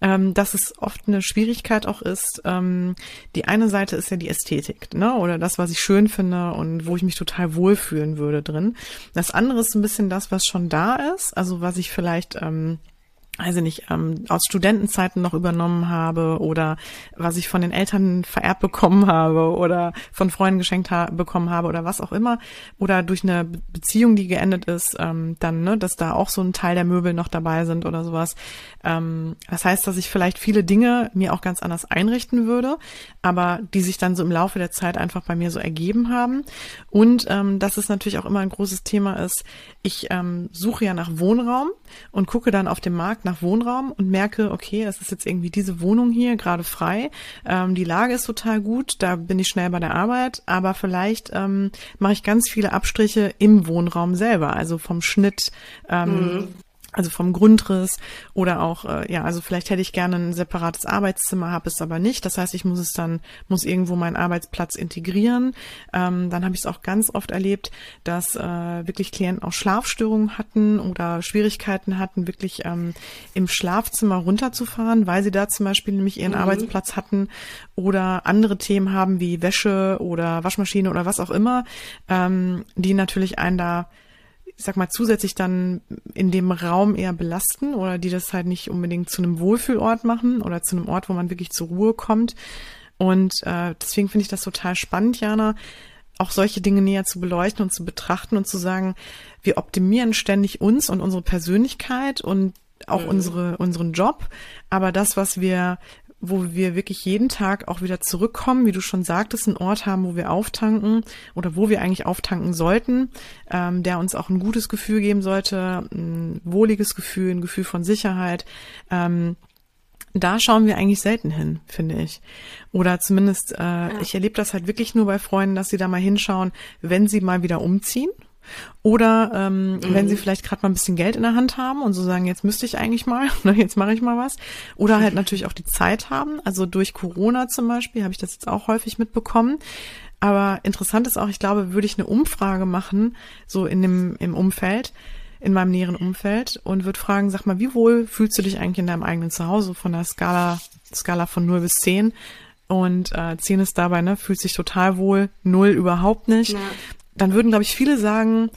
ähm, dass es oft eine Schwierigkeit auch ist. Ähm, die eine Seite ist ja die Ästhetik, ne, oder das, was ich schön finde und wo ich mich total wohlfühlen würde drin. Das andere ist ein bisschen das, was schon da ist, also was ich vielleicht, ähm, also nicht ähm, aus Studentenzeiten noch übernommen habe oder was ich von den Eltern vererbt bekommen habe oder von Freunden geschenkt ha bekommen habe oder was auch immer oder durch eine Beziehung, die geendet ist, ähm, dann, ne, dass da auch so ein Teil der Möbel noch dabei sind oder sowas. Ähm, das heißt, dass ich vielleicht viele Dinge mir auch ganz anders einrichten würde, aber die sich dann so im Laufe der Zeit einfach bei mir so ergeben haben. Und ähm, dass es natürlich auch immer ein großes Thema ist, ich ähm, suche ja nach Wohnraum und gucke dann auf dem Markt nach Wohnraum und merke, okay, es ist jetzt irgendwie diese Wohnung hier gerade frei. Ähm, die Lage ist total gut, da bin ich schnell bei der Arbeit, aber vielleicht ähm, mache ich ganz viele Abstriche im Wohnraum selber, also vom Schnitt. Ähm, mhm also vom Grundriss oder auch, äh, ja, also vielleicht hätte ich gerne ein separates Arbeitszimmer, habe es aber nicht. Das heißt, ich muss es dann, muss irgendwo meinen Arbeitsplatz integrieren. Ähm, dann habe ich es auch ganz oft erlebt, dass äh, wirklich Klienten auch Schlafstörungen hatten oder Schwierigkeiten hatten, wirklich ähm, im Schlafzimmer runterzufahren, weil sie da zum Beispiel nämlich ihren mhm. Arbeitsplatz hatten oder andere Themen haben wie Wäsche oder Waschmaschine oder was auch immer, ähm, die natürlich einen da ich sag mal, zusätzlich dann in dem Raum eher belasten oder die das halt nicht unbedingt zu einem Wohlfühlort machen oder zu einem Ort, wo man wirklich zur Ruhe kommt. Und äh, deswegen finde ich das total spannend, Jana, auch solche Dinge näher zu beleuchten und zu betrachten und zu sagen, wir optimieren ständig uns und unsere Persönlichkeit und auch mhm. unsere, unseren Job. Aber das, was wir wo wir wirklich jeden Tag auch wieder zurückkommen, wie du schon sagtest, einen Ort haben, wo wir auftanken oder wo wir eigentlich auftanken sollten, ähm, der uns auch ein gutes Gefühl geben sollte, ein wohliges Gefühl, ein Gefühl von Sicherheit. Ähm, da schauen wir eigentlich selten hin, finde ich. Oder zumindest, äh, ja. ich erlebe das halt wirklich nur bei Freunden, dass sie da mal hinschauen, wenn sie mal wieder umziehen oder ähm, mhm. wenn sie vielleicht gerade mal ein bisschen Geld in der Hand haben und so sagen, jetzt müsste ich eigentlich mal, ne, jetzt mache ich mal was. Oder halt natürlich auch die Zeit haben. Also durch Corona zum Beispiel habe ich das jetzt auch häufig mitbekommen. Aber interessant ist auch, ich glaube, würde ich eine Umfrage machen, so in dem im Umfeld, in meinem näheren Umfeld und würde fragen, sag mal, wie wohl fühlst du dich eigentlich in deinem eigenen Zuhause von der Skala, Skala von 0 bis 10? Und äh, 10 ist dabei, ne, fühlt sich total wohl, 0 überhaupt nicht. Ja dann würden, glaube ich, viele sagen,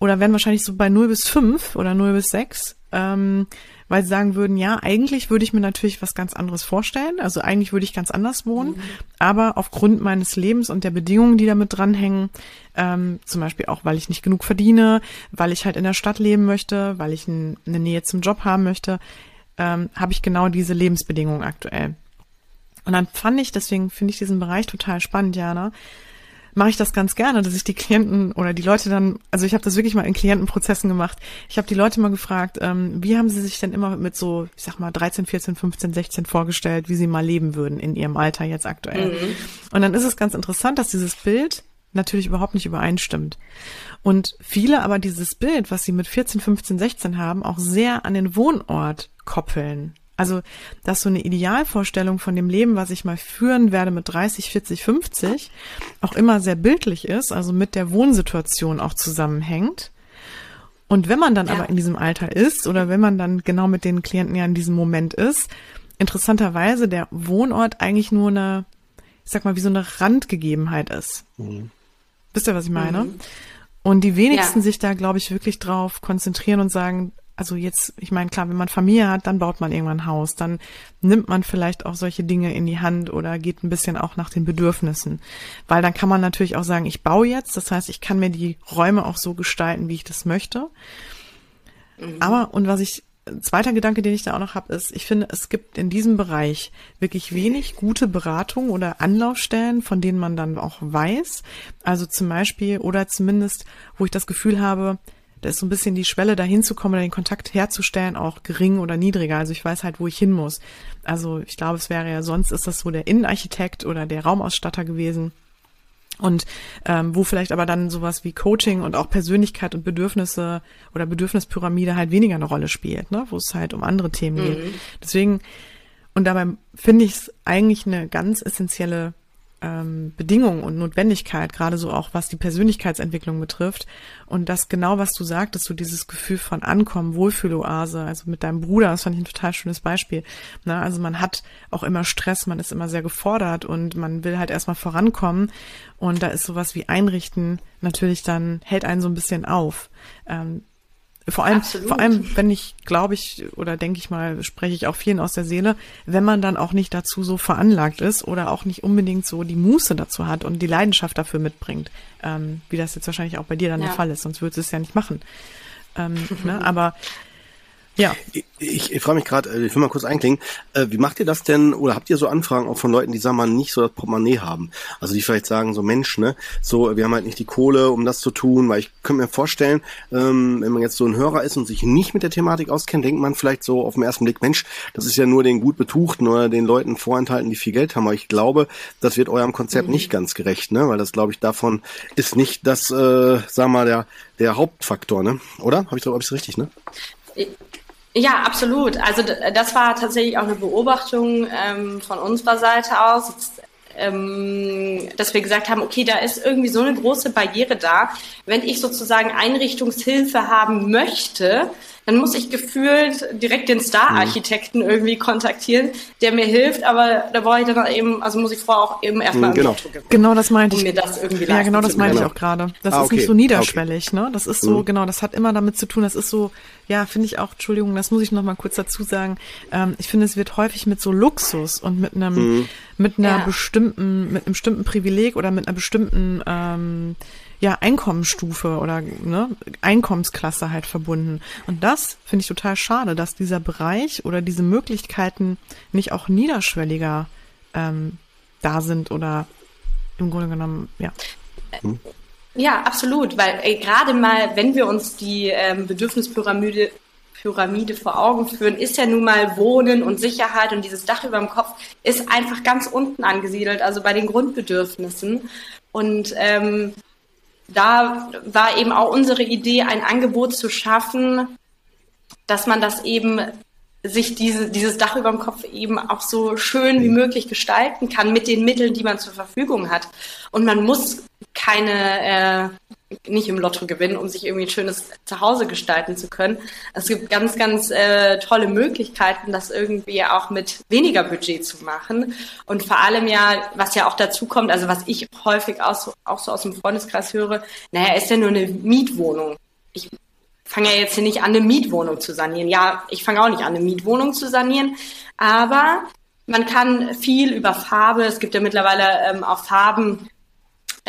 oder wären wahrscheinlich so bei 0 bis 5 oder 0 bis 6, ähm, weil sie sagen würden, ja, eigentlich würde ich mir natürlich was ganz anderes vorstellen. Also eigentlich würde ich ganz anders wohnen. Mhm. Aber aufgrund meines Lebens und der Bedingungen, die damit dranhängen, ähm, zum Beispiel auch, weil ich nicht genug verdiene, weil ich halt in der Stadt leben möchte, weil ich ein, eine Nähe zum Job haben möchte, ähm, habe ich genau diese Lebensbedingungen aktuell. Und dann fand ich, deswegen finde ich diesen Bereich total spannend, Jana, mache ich das ganz gerne, dass ich die Klienten oder die Leute dann, also ich habe das wirklich mal in Klientenprozessen gemacht. Ich habe die Leute mal gefragt, ähm, wie haben sie sich denn immer mit so, ich sag mal, 13, 14, 15, 16 vorgestellt, wie sie mal leben würden in ihrem Alter jetzt aktuell. Mhm. Und dann ist es ganz interessant, dass dieses Bild natürlich überhaupt nicht übereinstimmt. Und viele aber dieses Bild, was sie mit 14, 15, 16 haben, auch sehr an den Wohnort koppeln. Also, dass so eine Idealvorstellung von dem Leben, was ich mal führen werde mit 30, 40, 50, auch immer sehr bildlich ist, also mit der Wohnsituation auch zusammenhängt. Und wenn man dann ja. aber in diesem Alter ist oder wenn man dann genau mit den Klienten ja in diesem Moment ist, interessanterweise der Wohnort eigentlich nur eine, ich sag mal, wie so eine Randgegebenheit ist. Mhm. Wisst ihr, was ich meine? Mhm. Und die wenigsten ja. sich da, glaube ich, wirklich drauf konzentrieren und sagen, also jetzt, ich meine, klar, wenn man Familie hat, dann baut man irgendwann ein Haus, dann nimmt man vielleicht auch solche Dinge in die Hand oder geht ein bisschen auch nach den Bedürfnissen. Weil dann kann man natürlich auch sagen, ich baue jetzt, das heißt, ich kann mir die Räume auch so gestalten, wie ich das möchte. Mhm. Aber, und was ich, zweiter Gedanke, den ich da auch noch habe, ist, ich finde, es gibt in diesem Bereich wirklich wenig gute Beratung oder Anlaufstellen, von denen man dann auch weiß. Also zum Beispiel, oder zumindest, wo ich das Gefühl habe, da ist so ein bisschen die Schwelle, da hinzukommen oder den Kontakt herzustellen, auch gering oder niedriger. Also ich weiß halt, wo ich hin muss. Also ich glaube, es wäre ja sonst ist das so der Innenarchitekt oder der Raumausstatter gewesen. Und ähm, wo vielleicht aber dann sowas wie Coaching und auch Persönlichkeit und Bedürfnisse oder Bedürfnispyramide halt weniger eine Rolle spielt, ne? wo es halt um andere Themen mhm. geht. Deswegen, und dabei finde ich es eigentlich eine ganz essentielle ähm, Bedingung und Notwendigkeit, gerade so auch was die Persönlichkeitsentwicklung betrifft. Und das genau, was du sagtest, so dieses Gefühl von Ankommen, Wohlfühloase, also mit deinem Bruder, das fand ich ein total schönes Beispiel. Na, also man hat auch immer Stress, man ist immer sehr gefordert und man will halt erstmal vorankommen. Und da ist sowas wie Einrichten natürlich dann, hält einen so ein bisschen auf. Ähm, Vor allem, Absolut. vor allem, wenn ich, glaube ich, oder denke ich mal, spreche ich auch vielen aus der Seele, wenn man dann auch nicht dazu so veranlagt ist oder auch nicht unbedingt so die Muße dazu hat und die Leidenschaft dafür mitbringt, ähm, wie das jetzt wahrscheinlich auch bei dir dann ja. der Fall ist, sonst würdest du es ja nicht machen. Ähm, ne? Aber ja. Ich, ich, ich frage mich gerade, äh, ich will mal kurz einklingen, äh, wie macht ihr das denn oder habt ihr so Anfragen auch von Leuten, die sagen mal nicht so das Portemonnaie haben? Also die vielleicht sagen, so Mensch, ne, so wir haben halt nicht die Kohle, um das zu tun, weil ich könnte mir vorstellen, ähm, wenn man jetzt so ein Hörer ist und sich nicht mit der Thematik auskennt, denkt man vielleicht so auf den ersten Blick, Mensch, das ist ja nur den gut betuchten oder den Leuten vorenthalten, die viel Geld haben. Aber ich glaube, das wird eurem Konzept mhm. nicht ganz gerecht, ne? Weil das, glaube ich, davon ist nicht das, äh, sagen wir mal, der, der Hauptfaktor, ne? Oder? Habe ich, hab ich's richtig, ne? Ja, absolut. Also das war tatsächlich auch eine Beobachtung ähm, von unserer Seite aus, ähm, dass wir gesagt haben, okay, da ist irgendwie so eine große Barriere da. Wenn ich sozusagen Einrichtungshilfe haben möchte, dann muss ich gefühlt direkt den Star-Architekten irgendwie kontaktieren, der mir hilft, aber da brauche ich dann eben, also muss ich vorher auch eben erstmal mhm, genau. genau das meinte um ich. Mir das irgendwie ja, genau das meinte ich auch gerade. Das ah, ist okay. nicht so niederschwellig, okay. ne? Das ist so, mhm. genau, das hat immer damit zu tun, das ist so, ja, finde ich auch, Entschuldigung, das muss ich noch mal kurz dazu sagen. Ähm, ich finde, es wird häufig mit so Luxus und mit einem, mhm. mit einer ja. bestimmten, mit einem bestimmten Privileg oder mit einer bestimmten ähm, ja, Einkommensstufe oder ne, Einkommensklasse halt verbunden. Und das finde ich total schade, dass dieser Bereich oder diese Möglichkeiten nicht auch niederschwelliger ähm, da sind oder im Grunde genommen, ja. Ja, absolut, weil äh, gerade mal, wenn wir uns die ähm, Bedürfnispyramide Pyramide vor Augen führen, ist ja nun mal Wohnen und Sicherheit und dieses Dach über dem Kopf ist einfach ganz unten angesiedelt, also bei den Grundbedürfnissen. Und ähm, da war eben auch unsere Idee, ein Angebot zu schaffen, dass man das eben sich diese, dieses Dach über dem Kopf eben auch so schön wie möglich gestalten kann mit den Mitteln, die man zur Verfügung hat. Und man muss keine, äh, nicht im Lotto gewinnen, um sich irgendwie ein schönes Zuhause gestalten zu können. Es gibt ganz, ganz äh, tolle Möglichkeiten, das irgendwie auch mit weniger Budget zu machen. Und vor allem ja, was ja auch dazu kommt, also was ich häufig auch auch so aus dem Freundeskreis höre, naja, ist ja nur eine Mietwohnung. Ich fange ja jetzt hier nicht an, eine Mietwohnung zu sanieren. Ja, ich fange auch nicht an, eine Mietwohnung zu sanieren, aber man kann viel über Farbe, es gibt ja mittlerweile ähm, auch Farben,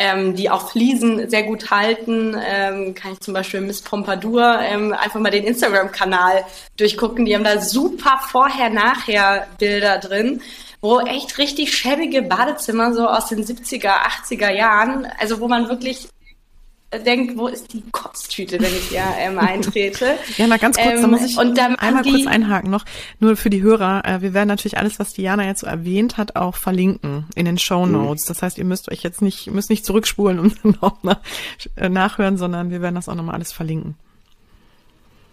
ähm, die auch Fliesen sehr gut halten. Ähm, kann ich zum Beispiel Miss Pompadour ähm, einfach mal den Instagram-Kanal durchgucken. Die haben da super Vorher-Nachher-Bilder drin, wo echt richtig schäbige Badezimmer so aus den 70er, 80er Jahren, also wo man wirklich denkt, wo ist die Kotztüte, wenn ich hier ähm, eintrete. ja, mal ganz kurz, ähm, da muss ich und dann einmal kurz einhaken noch, nur für die Hörer. Äh, wir werden natürlich alles, was Diana jetzt so erwähnt hat, auch verlinken in den Show mhm. Notes. Mhm. Das heißt, ihr müsst euch jetzt nicht, müsst nicht zurückspulen und noch nach, äh, nachhören, sondern wir werden das auch nochmal alles verlinken.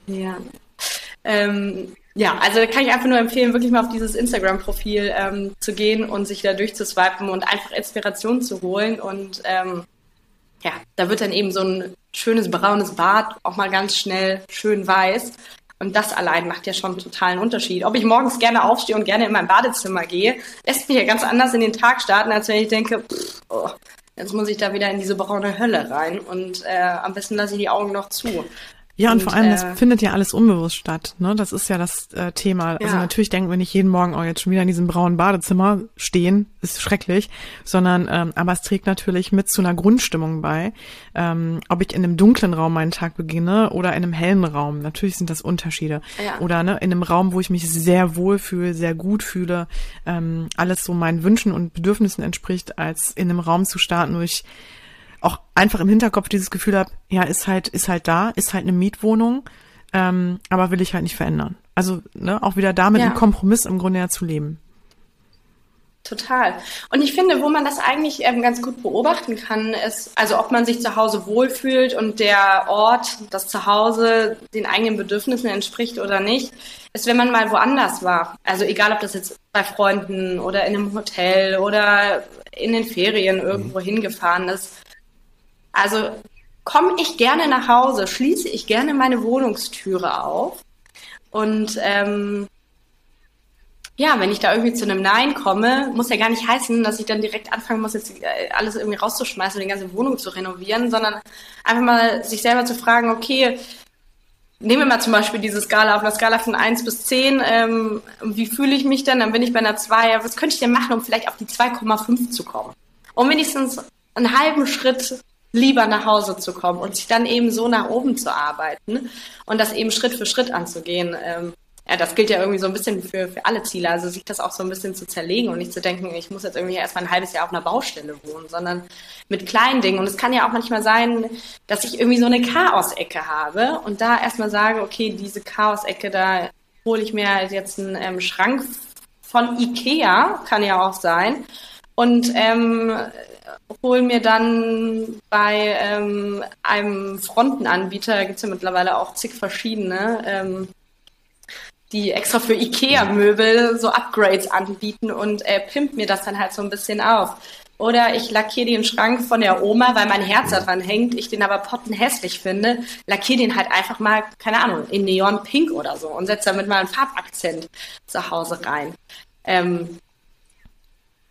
Ja. Ähm, ja, also kann ich einfach nur empfehlen, wirklich mal auf dieses Instagram-Profil ähm, zu gehen und sich da durchzuswipen und einfach Inspiration zu holen und ähm, ja, da wird dann eben so ein schönes braunes Bad auch mal ganz schnell schön weiß. Und das allein macht ja schon einen totalen Unterschied. Ob ich morgens gerne aufstehe und gerne in mein Badezimmer gehe, lässt mich ja ganz anders in den Tag starten, als wenn ich denke, pff, oh, jetzt muss ich da wieder in diese braune Hölle rein und äh, am besten lasse ich die Augen noch zu. Ja, und, und vor allem, äh, das findet ja alles unbewusst statt. Ne? Das ist ja das äh, Thema. Also ja. Also natürlich denken wir nicht jeden Morgen, oh, jetzt schon wieder in diesem braunen Badezimmer stehen, ist schrecklich, sondern ähm, aber es trägt natürlich mit zu einer Grundstimmung bei. Ähm, ob ich in einem dunklen Raum meinen Tag beginne oder in einem hellen Raum. Natürlich sind das Unterschiede. Ja. Oder ne, in einem Raum, wo ich mich sehr wohl fühle, sehr gut fühle, ähm, alles so meinen Wünschen und Bedürfnissen entspricht, als in einem Raum zu starten, wo ich auch einfach im Hinterkopf dieses Gefühl habe, ja, ist halt, ist halt da, ist halt eine Mietwohnung, ähm, aber will ich halt nicht verändern. Also ne, auch wieder damit ja. einen Kompromiss im Grunde ja zu leben. Total. Und ich finde, wo man das eigentlich ähm, ganz gut beobachten kann, ist, also ob man sich zu Hause wohlfühlt und der Ort, das Zuhause den eigenen Bedürfnissen entspricht oder nicht, ist, wenn man mal woanders war. Also egal, ob das jetzt bei Freunden oder in einem Hotel oder in den Ferien irgendwo mhm. hingefahren ist also komme ich gerne nach Hause, schließe ich gerne meine Wohnungstüre auf und ähm, ja, wenn ich da irgendwie zu einem Nein komme, muss ja gar nicht heißen, dass ich dann direkt anfangen muss, jetzt äh, alles irgendwie rauszuschmeißen und die ganze Wohnung zu renovieren, sondern einfach mal sich selber zu fragen, okay, nehmen wir mal zum Beispiel diese Skala auf einer Skala von 1 bis 10. Ähm, wie fühle ich mich denn? Dann bin ich bei einer 2. Was könnte ich denn machen, um vielleicht auf die 2,5 zu kommen? Um wenigstens einen halben Schritt lieber nach Hause zu kommen und sich dann eben so nach oben zu arbeiten und das eben Schritt für Schritt anzugehen. Ähm, ja, das gilt ja irgendwie so ein bisschen für, für alle Ziele. Also sich das auch so ein bisschen zu zerlegen und nicht zu denken, ich muss jetzt irgendwie erstmal ein halbes Jahr auf einer Baustelle wohnen, sondern mit kleinen Dingen. Und es kann ja auch manchmal sein, dass ich irgendwie so eine Chaosecke habe und da erstmal sage, okay, diese Chaosecke, da hole ich mir halt jetzt einen ähm, Schrank von Ikea, kann ja auch sein. Und ähm, hole mir dann bei ähm, einem Frontenanbieter, gibt es ja mittlerweile auch zig verschiedene, ähm, die extra für Ikea-Möbel so Upgrades anbieten und äh, pimpt mir das dann halt so ein bisschen auf. Oder ich lackiere den Schrank von der Oma, weil mein Herz da dran hängt, ich den aber pottenhässlich finde, lackiere den halt einfach mal, keine Ahnung, in Neon Pink oder so und setze damit mal einen Farbakzent zu Hause rein. Ähm,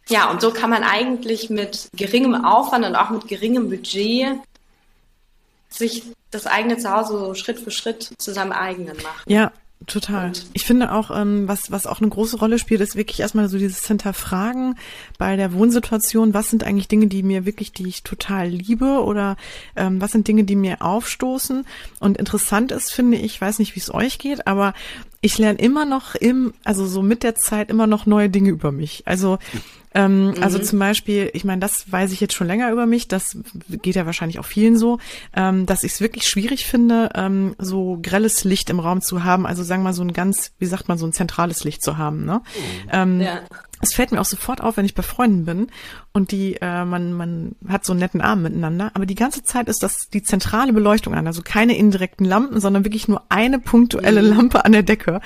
ja, und so kann man eigentlich mit geringem Aufwand und auch mit geringem Budget sich das eigene Zuhause so Schritt für Schritt zu seinem eigenen machen. Ja, Total. Ich finde auch, ähm, was, was auch eine große Rolle spielt, ist wirklich erstmal so dieses Hinterfragen bei der Wohnsituation. Was sind eigentlich Dinge, die mir wirklich, die ich total liebe oder ähm, was sind Dinge, die mir aufstoßen? Und interessant ist, finde ich, weiß nicht, wie es euch geht, aber ich lerne immer noch im, also so mit der Zeit immer noch neue Dinge über mich. Also ähm, also mhm. Also zum Beispiel, ich meine, das weiß ich jetzt schon länger über mich, das geht ja wahrscheinlich auch vielen so, ähm, dass ich es wirklich schwierig finde, ähm, so grelles Licht im Raum zu haben, also sagen wir mal so ein ganz, wie sagt man, so ein zentrales Licht zu haben. Ne? Mhm. Ähm, ja es fällt mir auch sofort auf, wenn ich bei Freunden bin und die, äh, man, man hat so einen netten Abend miteinander, aber die ganze Zeit ist das die zentrale Beleuchtung an, also keine indirekten Lampen, sondern wirklich nur eine punktuelle mhm. Lampe an der Decke,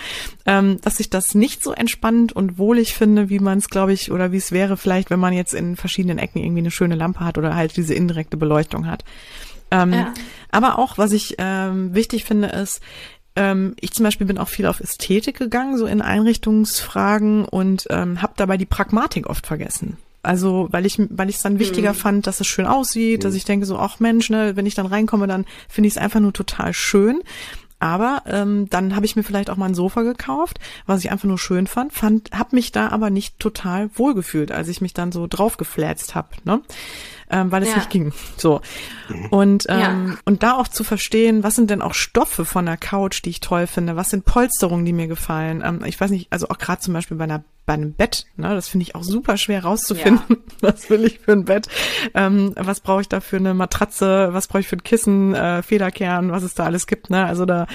ähm, dass ich das nicht so entspannend und wohlig finde, wie man es, glaube ich, oder wie es wäre vielleicht, wenn man jetzt in verschiedenen Ecken irgendwie eine schöne Lampe hat oder halt diese indirekte Beleuchtung hat. Ähm, ja. Aber auch, was ich ähm, wichtig finde, ist, ähm, ich zum Beispiel bin auch viel auf Ästhetik gegangen, so in Einrichtungsfragen und ähm, habe dabei die Pragmatik oft vergessen. Also, weil ich, weil ich es dann wichtiger mhm. fand, dass es schön aussieht, mhm. dass ich denke so, ach Mensch, ne, wenn ich dann reinkomme, dann finde ich es einfach nur total schön. Aber ähm, dann habe ich mir vielleicht auch mal ein Sofa gekauft, was ich einfach nur schön fand, fand, habe mich da aber nicht total wohlgefühlt, als ich mich dann so draufgeflätzt habe. Ne? Ähm, weil es ja. nicht ging. So. Und, ähm, ja. und da auch zu verstehen, was sind denn auch Stoffe von der Couch, die ich toll finde, was sind Polsterungen, die mir gefallen. Ähm, ich weiß nicht, also auch gerade zum Beispiel bei einer bei einem Bett, ne, das finde ich auch super schwer rauszufinden. Ja. Was will ich für ein Bett? Ähm, was brauche ich da für eine Matratze? Was brauche ich für ein Kissen, äh, Federkern, was es da alles gibt, ne? Also da,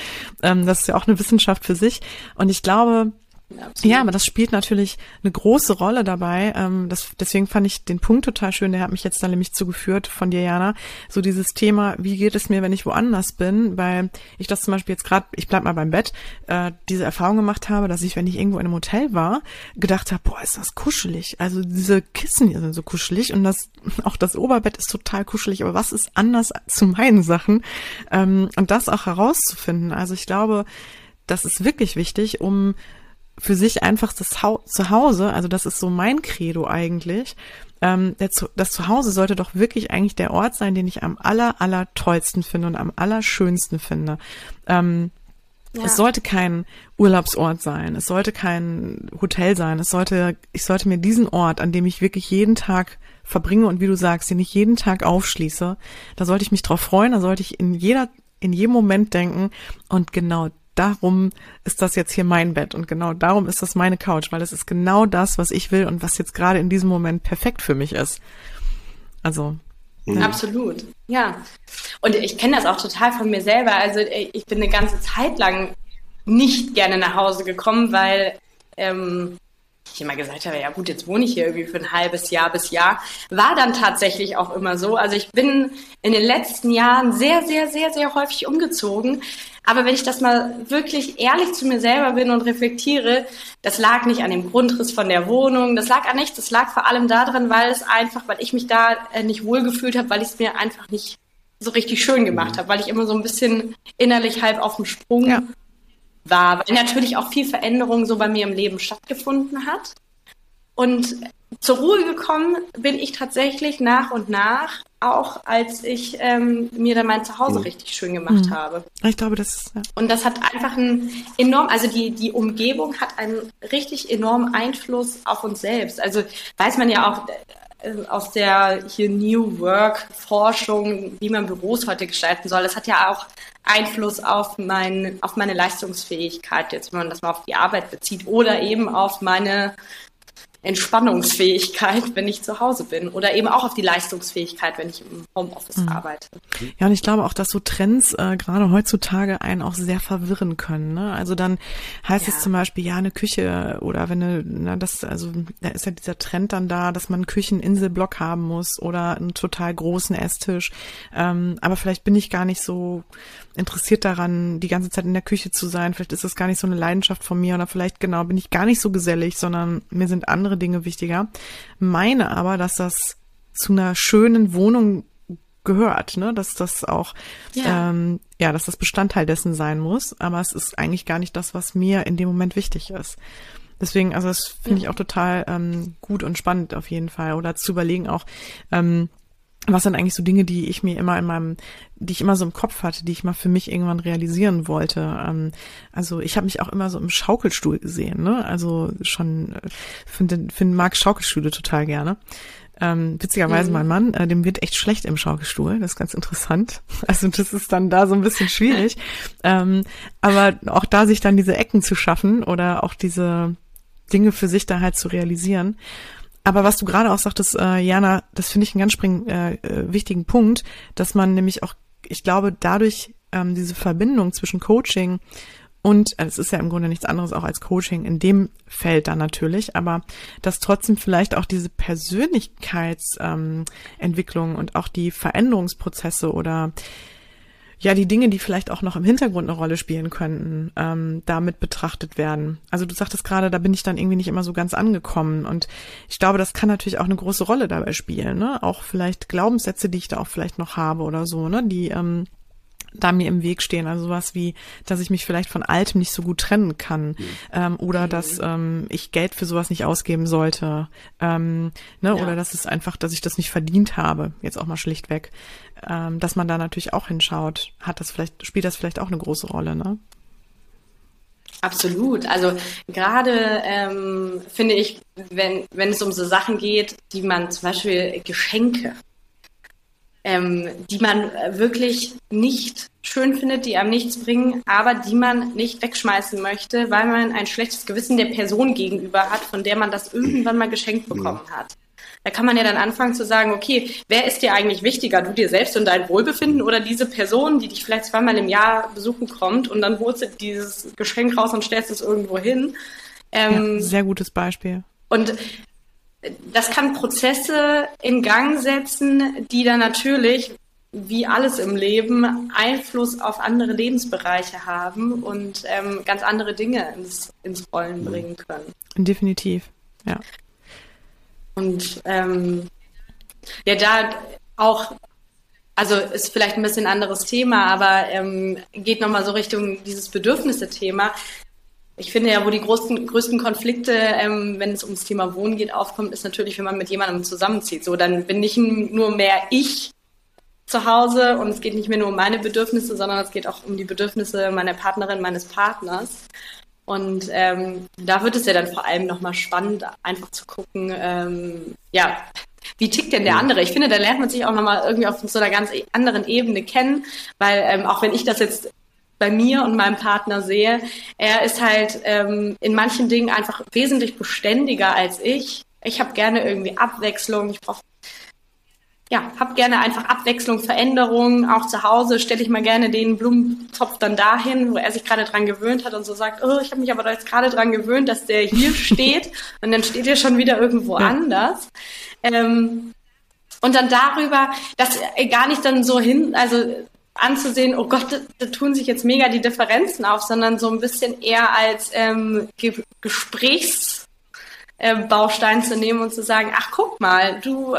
ähm, das ist ja auch eine Wissenschaft für sich. Und ich glaube, Absolut. Ja, aber das spielt natürlich eine große Rolle dabei. Ähm, das, deswegen fand ich den Punkt total schön. Der hat mich jetzt dann nämlich zugeführt von dir, Jana. So dieses Thema, wie geht es mir, wenn ich woanders bin? Weil ich das zum Beispiel jetzt gerade, ich bleib mal beim Bett, äh, diese Erfahrung gemacht habe, dass ich, wenn ich irgendwo in einem Hotel war, gedacht habe, boah, ist das kuschelig. Also diese Kissen hier sind so kuschelig und das auch das Oberbett ist total kuschelig. Aber was ist anders zu meinen Sachen? Ähm, und das auch herauszufinden. Also ich glaube, das ist wirklich wichtig, um für sich einfach das ha Zuhause, also das ist so mein Credo eigentlich. Ähm, das Zuhause sollte doch wirklich eigentlich der Ort sein, den ich am aller, aller tollsten finde und am allerschönsten finde. Ähm, ja. Es sollte kein Urlaubsort sein, es sollte kein Hotel sein, es sollte, ich sollte mir diesen Ort, an dem ich wirklich jeden Tag verbringe und wie du sagst, den ich jeden Tag aufschließe, da sollte ich mich drauf freuen, da sollte ich in jeder, in jedem Moment denken und genau darum ist das jetzt hier mein Bett und genau darum ist das meine Couch, weil es ist genau das, was ich will und was jetzt gerade in diesem Moment perfekt für mich ist. Also. Mhm. Absolut, ja. Und ich kenne das auch total von mir selber. Also ich bin eine ganze Zeit lang nicht gerne nach Hause gekommen, weil ähm, ich immer gesagt habe, ja gut, jetzt wohne ich hier irgendwie für ein halbes Jahr bis Jahr. War dann tatsächlich auch immer so. Also ich bin in den letzten Jahren sehr, sehr, sehr, sehr häufig umgezogen. Aber wenn ich das mal wirklich ehrlich zu mir selber bin und reflektiere, das lag nicht an dem Grundriss von der Wohnung, das lag an nichts, das lag vor allem daran, weil es einfach, weil ich mich da äh, nicht wohlgefühlt habe, weil ich es mir einfach nicht so richtig schön gemacht mhm. habe, weil ich immer so ein bisschen innerlich halb auf dem Sprung ja war, weil natürlich auch viel Veränderung so bei mir im Leben stattgefunden hat. Und zur Ruhe gekommen bin ich tatsächlich nach und nach auch als ich ähm, mir dann mein Zuhause mhm. richtig schön gemacht mhm. habe. Ich glaube, das ja. Und das hat einfach einen enorm, also die, die Umgebung hat einen richtig enormen Einfluss auf uns selbst. Also weiß man ja auch, aus der hier New Work Forschung, wie man Büros heute gestalten soll. Das hat ja auch Einfluss auf mein, auf meine Leistungsfähigkeit, jetzt wenn man das mal auf die Arbeit bezieht oder eben auf meine Entspannungsfähigkeit, wenn ich zu Hause bin oder eben auch auf die Leistungsfähigkeit, wenn ich im Homeoffice mhm. arbeite. Ja, und ich glaube auch, dass so Trends äh, gerade heutzutage einen auch sehr verwirren können. Ne? Also dann heißt ja. es zum Beispiel, ja, eine Küche oder wenn eine, na, das, also da ist ja dieser Trend dann da, dass man einen Kücheninselblock haben muss oder einen total großen Esstisch. Ähm, aber vielleicht bin ich gar nicht so interessiert daran, die ganze Zeit in der Küche zu sein. Vielleicht ist das gar nicht so eine Leidenschaft von mir oder vielleicht genau bin ich gar nicht so gesellig, sondern mir sind andere Dinge wichtiger. Meine aber, dass das zu einer schönen Wohnung gehört, ne, dass das auch, ja. Ähm, ja, dass das Bestandteil dessen sein muss. Aber es ist eigentlich gar nicht das, was mir in dem Moment wichtig ist. Deswegen, also das finde ich auch total ähm, gut und spannend auf jeden Fall. Oder zu überlegen auch, ähm, was sind eigentlich so Dinge, die ich mir immer in meinem, die ich immer so im Kopf hatte, die ich mal für mich irgendwann realisieren wollte. Ähm, also ich habe mich auch immer so im Schaukelstuhl gesehen, ne? Also schon äh, finde find, mag Schaukelstühle total gerne. Ähm, witzigerweise mhm. mein Mann, äh, dem wird echt schlecht im Schaukelstuhl. Das ist ganz interessant. Also das ist dann da so ein bisschen schwierig. ähm, aber auch da sich dann diese Ecken zu schaffen oder auch diese Dinge für sich da halt zu realisieren. Aber was du gerade auch sagtest, äh, Jana, das finde ich einen ganz spring, äh, äh, wichtigen Punkt, dass man nämlich auch, ich glaube, dadurch ähm, diese Verbindung zwischen Coaching und äh, es ist ja im Grunde nichts anderes auch als Coaching in dem Feld dann natürlich, aber dass trotzdem vielleicht auch diese Persönlichkeitsentwicklung ähm, und auch die Veränderungsprozesse oder ja, die Dinge, die vielleicht auch noch im Hintergrund eine Rolle spielen könnten, ähm, damit betrachtet werden. Also du sagtest gerade, da bin ich dann irgendwie nicht immer so ganz angekommen. Und ich glaube, das kann natürlich auch eine große Rolle dabei spielen. Ne? Auch vielleicht Glaubenssätze, die ich da auch vielleicht noch habe oder so, ne? die ähm, da mir im Weg stehen. Also sowas wie, dass ich mich vielleicht von Altem nicht so gut trennen kann mhm. ähm, oder mhm. dass ähm, ich Geld für sowas nicht ausgeben sollte. Ähm, ne? Ja. Oder dass es einfach, dass ich das nicht verdient habe, jetzt auch mal schlichtweg ähm, dass man da natürlich auch hinschaut. Hat das vielleicht, spielt das vielleicht auch eine große Rolle, ne? Absolut. Also gerade ähm, finde ich, wenn, wenn es um so Sachen geht, die man zum Beispiel Geschenke, ähm, die man wirklich nicht schön findet, die einem nichts bringen, aber die man nicht wegschmeißen möchte, weil man ein schlechtes Gewissen der Person gegenüber hat, von der man das irgendwann mal geschenkt bekommen hat. Da kann man ja dann anfangen zu sagen, okay, wer ist dir eigentlich wichtiger, du dir selbst und dein Wohlbefinden oder diese Person, die dich vielleicht zweimal im Jahr besuchen kommt und dann du dieses Geschenk raus und stellst es irgendwo hin. Ähm, ja, sehr gutes Beispiel. Und das kann Prozesse in Gang setzen, die dann natürlich, wie alles im Leben, Einfluss auf andere Lebensbereiche haben und ähm, ganz andere Dinge ins, ins Rollen bringen können. Definitiv, ja. Und ähm, ja, da auch, also ist vielleicht ein bisschen anderes Thema, aber ähm, geht nochmal so Richtung dieses Bedürfnisse-Thema. Ich finde ja, wo die größten, größten Konflikte, ähm, wenn es ums Thema Wohnen geht, aufkommt, ist natürlich, wenn man mit jemandem zusammenzieht. So, dann bin nicht nur mehr ich zu Hause und es geht nicht mehr nur um meine Bedürfnisse, sondern es geht auch um die Bedürfnisse meiner Partnerin, meines Partners. Und ähm, da wird es ja dann vor allem nochmal spannend, einfach zu gucken, ähm, ja, wie tickt denn der andere? Ich finde, da lernt man sich auch nochmal irgendwie auf so einer ganz anderen Ebene kennen, weil ähm, auch wenn ich das jetzt bei mir und meinem Partner sehe, er ist halt ähm, in manchen Dingen einfach wesentlich beständiger als ich. Ich habe gerne irgendwie Abwechslung, ich brauche ja, habe gerne einfach Abwechslung, Veränderung. Auch zu Hause stelle ich mal gerne den Blumentopf dann dahin, wo er sich gerade dran gewöhnt hat und so sagt, oh, ich habe mich aber da jetzt gerade dran gewöhnt, dass der hier steht und dann steht er schon wieder irgendwo ja. anders. Ähm, und dann darüber, das gar nicht dann so hin, also anzusehen, oh Gott, da tun sich jetzt mega die Differenzen auf, sondern so ein bisschen eher als ähm, Ge Gesprächsbaustein äh, zu nehmen und zu sagen, ach guck mal, du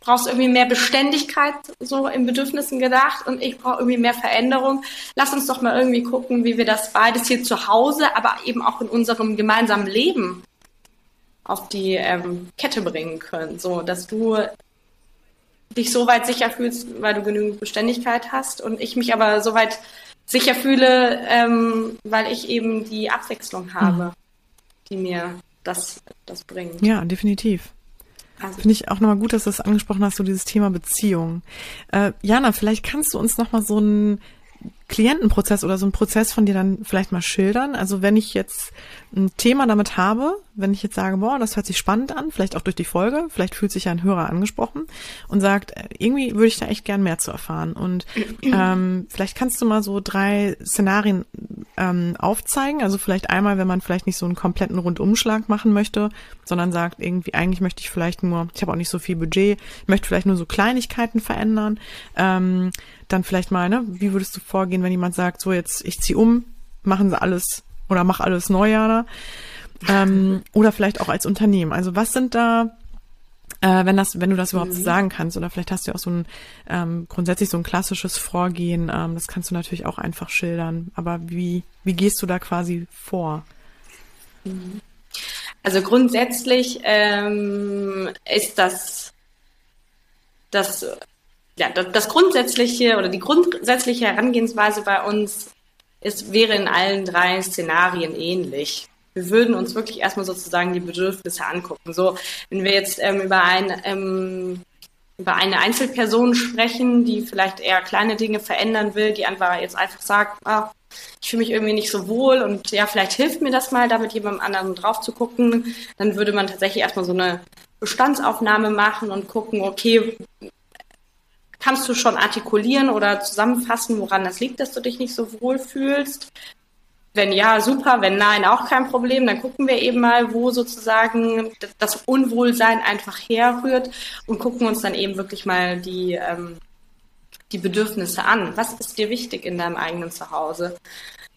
brauchst irgendwie mehr Beständigkeit so in Bedürfnissen gedacht und ich brauche irgendwie mehr Veränderung. Lass uns doch mal irgendwie gucken, wie wir das beides hier zu Hause, aber eben auch in unserem gemeinsamen Leben auf die ähm, Kette bringen können, so dass du dich so weit sicher fühlst, weil du genügend Beständigkeit hast und ich mich aber so weit sicher fühle, ähm, weil ich eben die Abwechslung habe, mhm. die mir das, das bringt. Ja, definitiv. Also. Finde ich auch nochmal gut, dass du das angesprochen hast, so dieses Thema Beziehung. Äh, Jana, vielleicht kannst du uns nochmal so ein Klientenprozess oder so ein Prozess von dir dann vielleicht mal schildern? Also wenn ich jetzt ein Thema damit habe, wenn ich jetzt sage, boah, das hört sich spannend an, vielleicht auch durch die Folge, vielleicht fühlt sich ein Hörer angesprochen und sagt, äh, irgendwie würde ich da echt gern mehr zu erfahren. Und ähm, vielleicht kannst du mal so drei Szenarien ähm, aufzeigen. Also vielleicht einmal, wenn man vielleicht nicht so einen kompletten Rundumschlag machen möchte, sondern sagt, irgendwie, eigentlich möchte ich vielleicht nur, ich habe auch nicht so viel Budget, möchte vielleicht nur so Kleinigkeiten verändern. Ähm, dann vielleicht mal, ne, wie würdest du vorgehen, wenn jemand sagt, so jetzt, ich zieh um, machen sie alles oder mach alles neu, Jana. Ähm, oder vielleicht auch als Unternehmen. Also was sind da, äh, wenn das, wenn du das überhaupt mhm. sagen kannst, oder vielleicht hast du ja auch so ein ähm, grundsätzlich so ein klassisches Vorgehen, ähm, das kannst du natürlich auch einfach schildern. Aber wie, wie gehst du da quasi vor? Mhm. Also grundsätzlich ähm, ist das das ja, das, grundsätzliche oder die grundsätzliche Herangehensweise bei uns ist, wäre in allen drei Szenarien ähnlich. Wir würden uns wirklich erstmal sozusagen die Bedürfnisse angucken. So, wenn wir jetzt ähm, über ein ähm, über eine Einzelperson sprechen, die vielleicht eher kleine Dinge verändern will, die einfach jetzt einfach sagt, ah, ich fühle mich irgendwie nicht so wohl und ja, vielleicht hilft mir das mal, da mit jemandem anderen drauf zu gucken, dann würde man tatsächlich erstmal so eine Bestandsaufnahme machen und gucken, okay, Kannst du schon artikulieren oder zusammenfassen, woran das liegt, dass du dich nicht so wohl fühlst? Wenn ja, super. Wenn nein, auch kein Problem. Dann gucken wir eben mal, wo sozusagen das Unwohlsein einfach herrührt und gucken uns dann eben wirklich mal die, ähm, die Bedürfnisse an. Was ist dir wichtig in deinem eigenen Zuhause?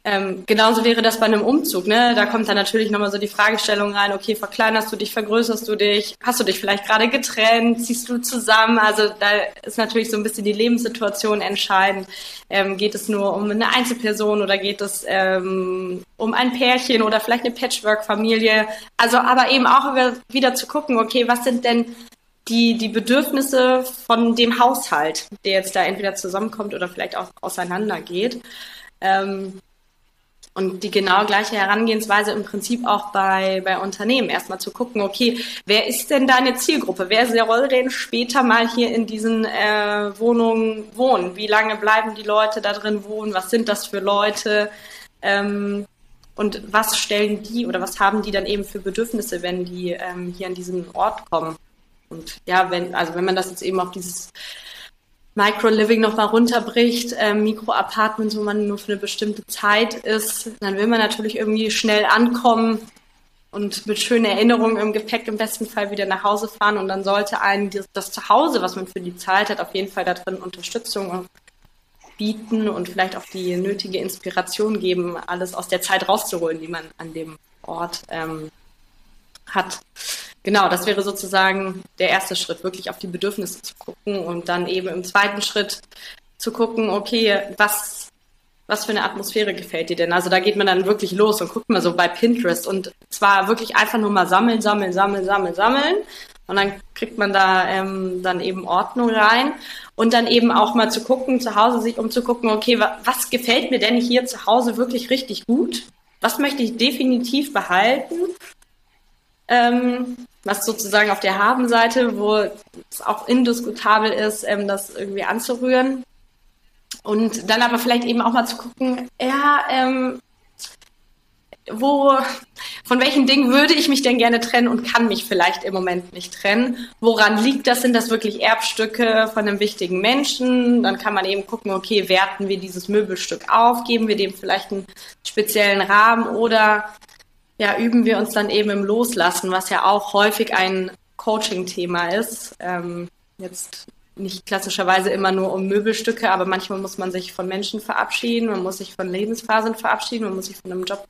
Ähm, genauso wäre das bei einem Umzug. Ne? Da kommt dann natürlich nochmal so die Fragestellung rein, okay, verkleinerst du dich, vergrößerst du dich, hast du dich vielleicht gerade getrennt, ziehst du zusammen? Also da ist natürlich so ein bisschen die Lebenssituation entscheidend. Ähm, geht es nur um eine Einzelperson oder geht es ähm, um ein Pärchen oder vielleicht eine Patchwork-Familie? Also aber eben auch wieder zu gucken, okay, was sind denn die, die Bedürfnisse von dem Haushalt, der jetzt da entweder zusammenkommt oder vielleicht auch auseinandergeht. Ähm, und die genau gleiche Herangehensweise im Prinzip auch bei, bei Unternehmen. Erstmal zu gucken, okay, wer ist denn deine Zielgruppe? Wer soll denn später mal hier in diesen äh, Wohnungen wohnen? Wie lange bleiben die Leute da drin wohnen? Was sind das für Leute? Ähm, und was stellen die oder was haben die dann eben für Bedürfnisse, wenn die ähm, hier an diesen Ort kommen? Und ja, wenn, also wenn man das jetzt eben auf dieses Micro-Living nochmal runterbricht, ähm, Mikro-Apartments, wo man nur für eine bestimmte Zeit ist, dann will man natürlich irgendwie schnell ankommen und mit schönen Erinnerungen im Gepäck im besten Fall wieder nach Hause fahren. Und dann sollte einen das, das Zuhause, was man für die Zeit hat, auf jeden Fall da drin Unterstützung bieten und vielleicht auch die nötige Inspiration geben, alles aus der Zeit rauszuholen, die man an dem Ort ähm, hat. Genau, das wäre sozusagen der erste Schritt, wirklich auf die Bedürfnisse zu gucken und dann eben im zweiten Schritt zu gucken, okay, was, was für eine Atmosphäre gefällt dir denn? Also da geht man dann wirklich los und guckt mal so bei Pinterest und zwar wirklich einfach nur mal sammeln, sammeln, sammeln, sammeln, sammeln und dann kriegt man da ähm, dann eben Ordnung rein und dann eben auch mal zu gucken, zu Hause sich um zu gucken, okay, wa was gefällt mir denn hier zu Hause wirklich richtig gut? Was möchte ich definitiv behalten? Ähm, was sozusagen auf der Habenseite, wo es auch indiskutabel ist, ähm, das irgendwie anzurühren. Und dann aber vielleicht eben auch mal zu gucken, ja, ähm, wo, von welchen Dingen würde ich mich denn gerne trennen und kann mich vielleicht im Moment nicht trennen? Woran liegt das? Sind das wirklich Erbstücke von einem wichtigen Menschen? Dann kann man eben gucken, okay, werten wir dieses Möbelstück auf? Geben wir dem vielleicht einen speziellen Rahmen oder ja, üben wir uns dann eben im Loslassen, was ja auch häufig ein Coaching-Thema ist. Ähm, jetzt nicht klassischerweise immer nur um Möbelstücke, aber manchmal muss man sich von Menschen verabschieden, man muss sich von Lebensphasen verabschieden, man muss sich von einem Job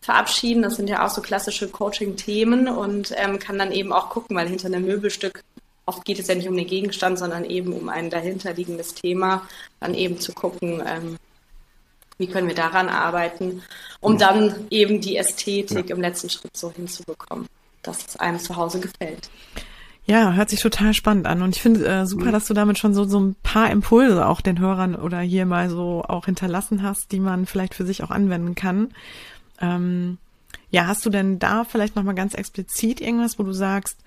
verabschieden. Das sind ja auch so klassische Coaching-Themen und ähm, kann dann eben auch gucken, weil hinter einem Möbelstück oft geht es ja nicht um den Gegenstand, sondern eben um ein dahinterliegendes Thema, dann eben zu gucken, ähm, wie können wir daran arbeiten, um dann eben die Ästhetik ja. im letzten Schritt so hinzubekommen, dass es einem zu Hause gefällt. Ja, hört sich total spannend an. Und ich finde äh, super, mhm. dass du damit schon so, so ein paar Impulse auch den Hörern oder hier mal so auch hinterlassen hast, die man vielleicht für sich auch anwenden kann. Ähm, ja, hast du denn da vielleicht nochmal ganz explizit irgendwas, wo du sagst,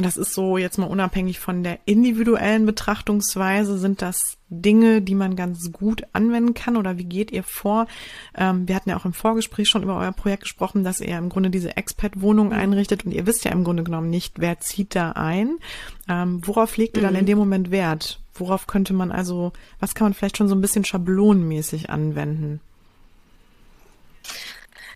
das ist so jetzt mal unabhängig von der individuellen Betrachtungsweise, sind das Dinge, die man ganz gut anwenden kann oder wie geht ihr vor? Ähm, wir hatten ja auch im Vorgespräch schon über euer Projekt gesprochen, dass ihr im Grunde diese Expat-Wohnung mhm. einrichtet und ihr wisst ja im Grunde genommen nicht, wer zieht da ein. Ähm, worauf legt ihr dann in mhm. dem Moment Wert? Worauf könnte man also, was kann man vielleicht schon so ein bisschen schablonenmäßig anwenden?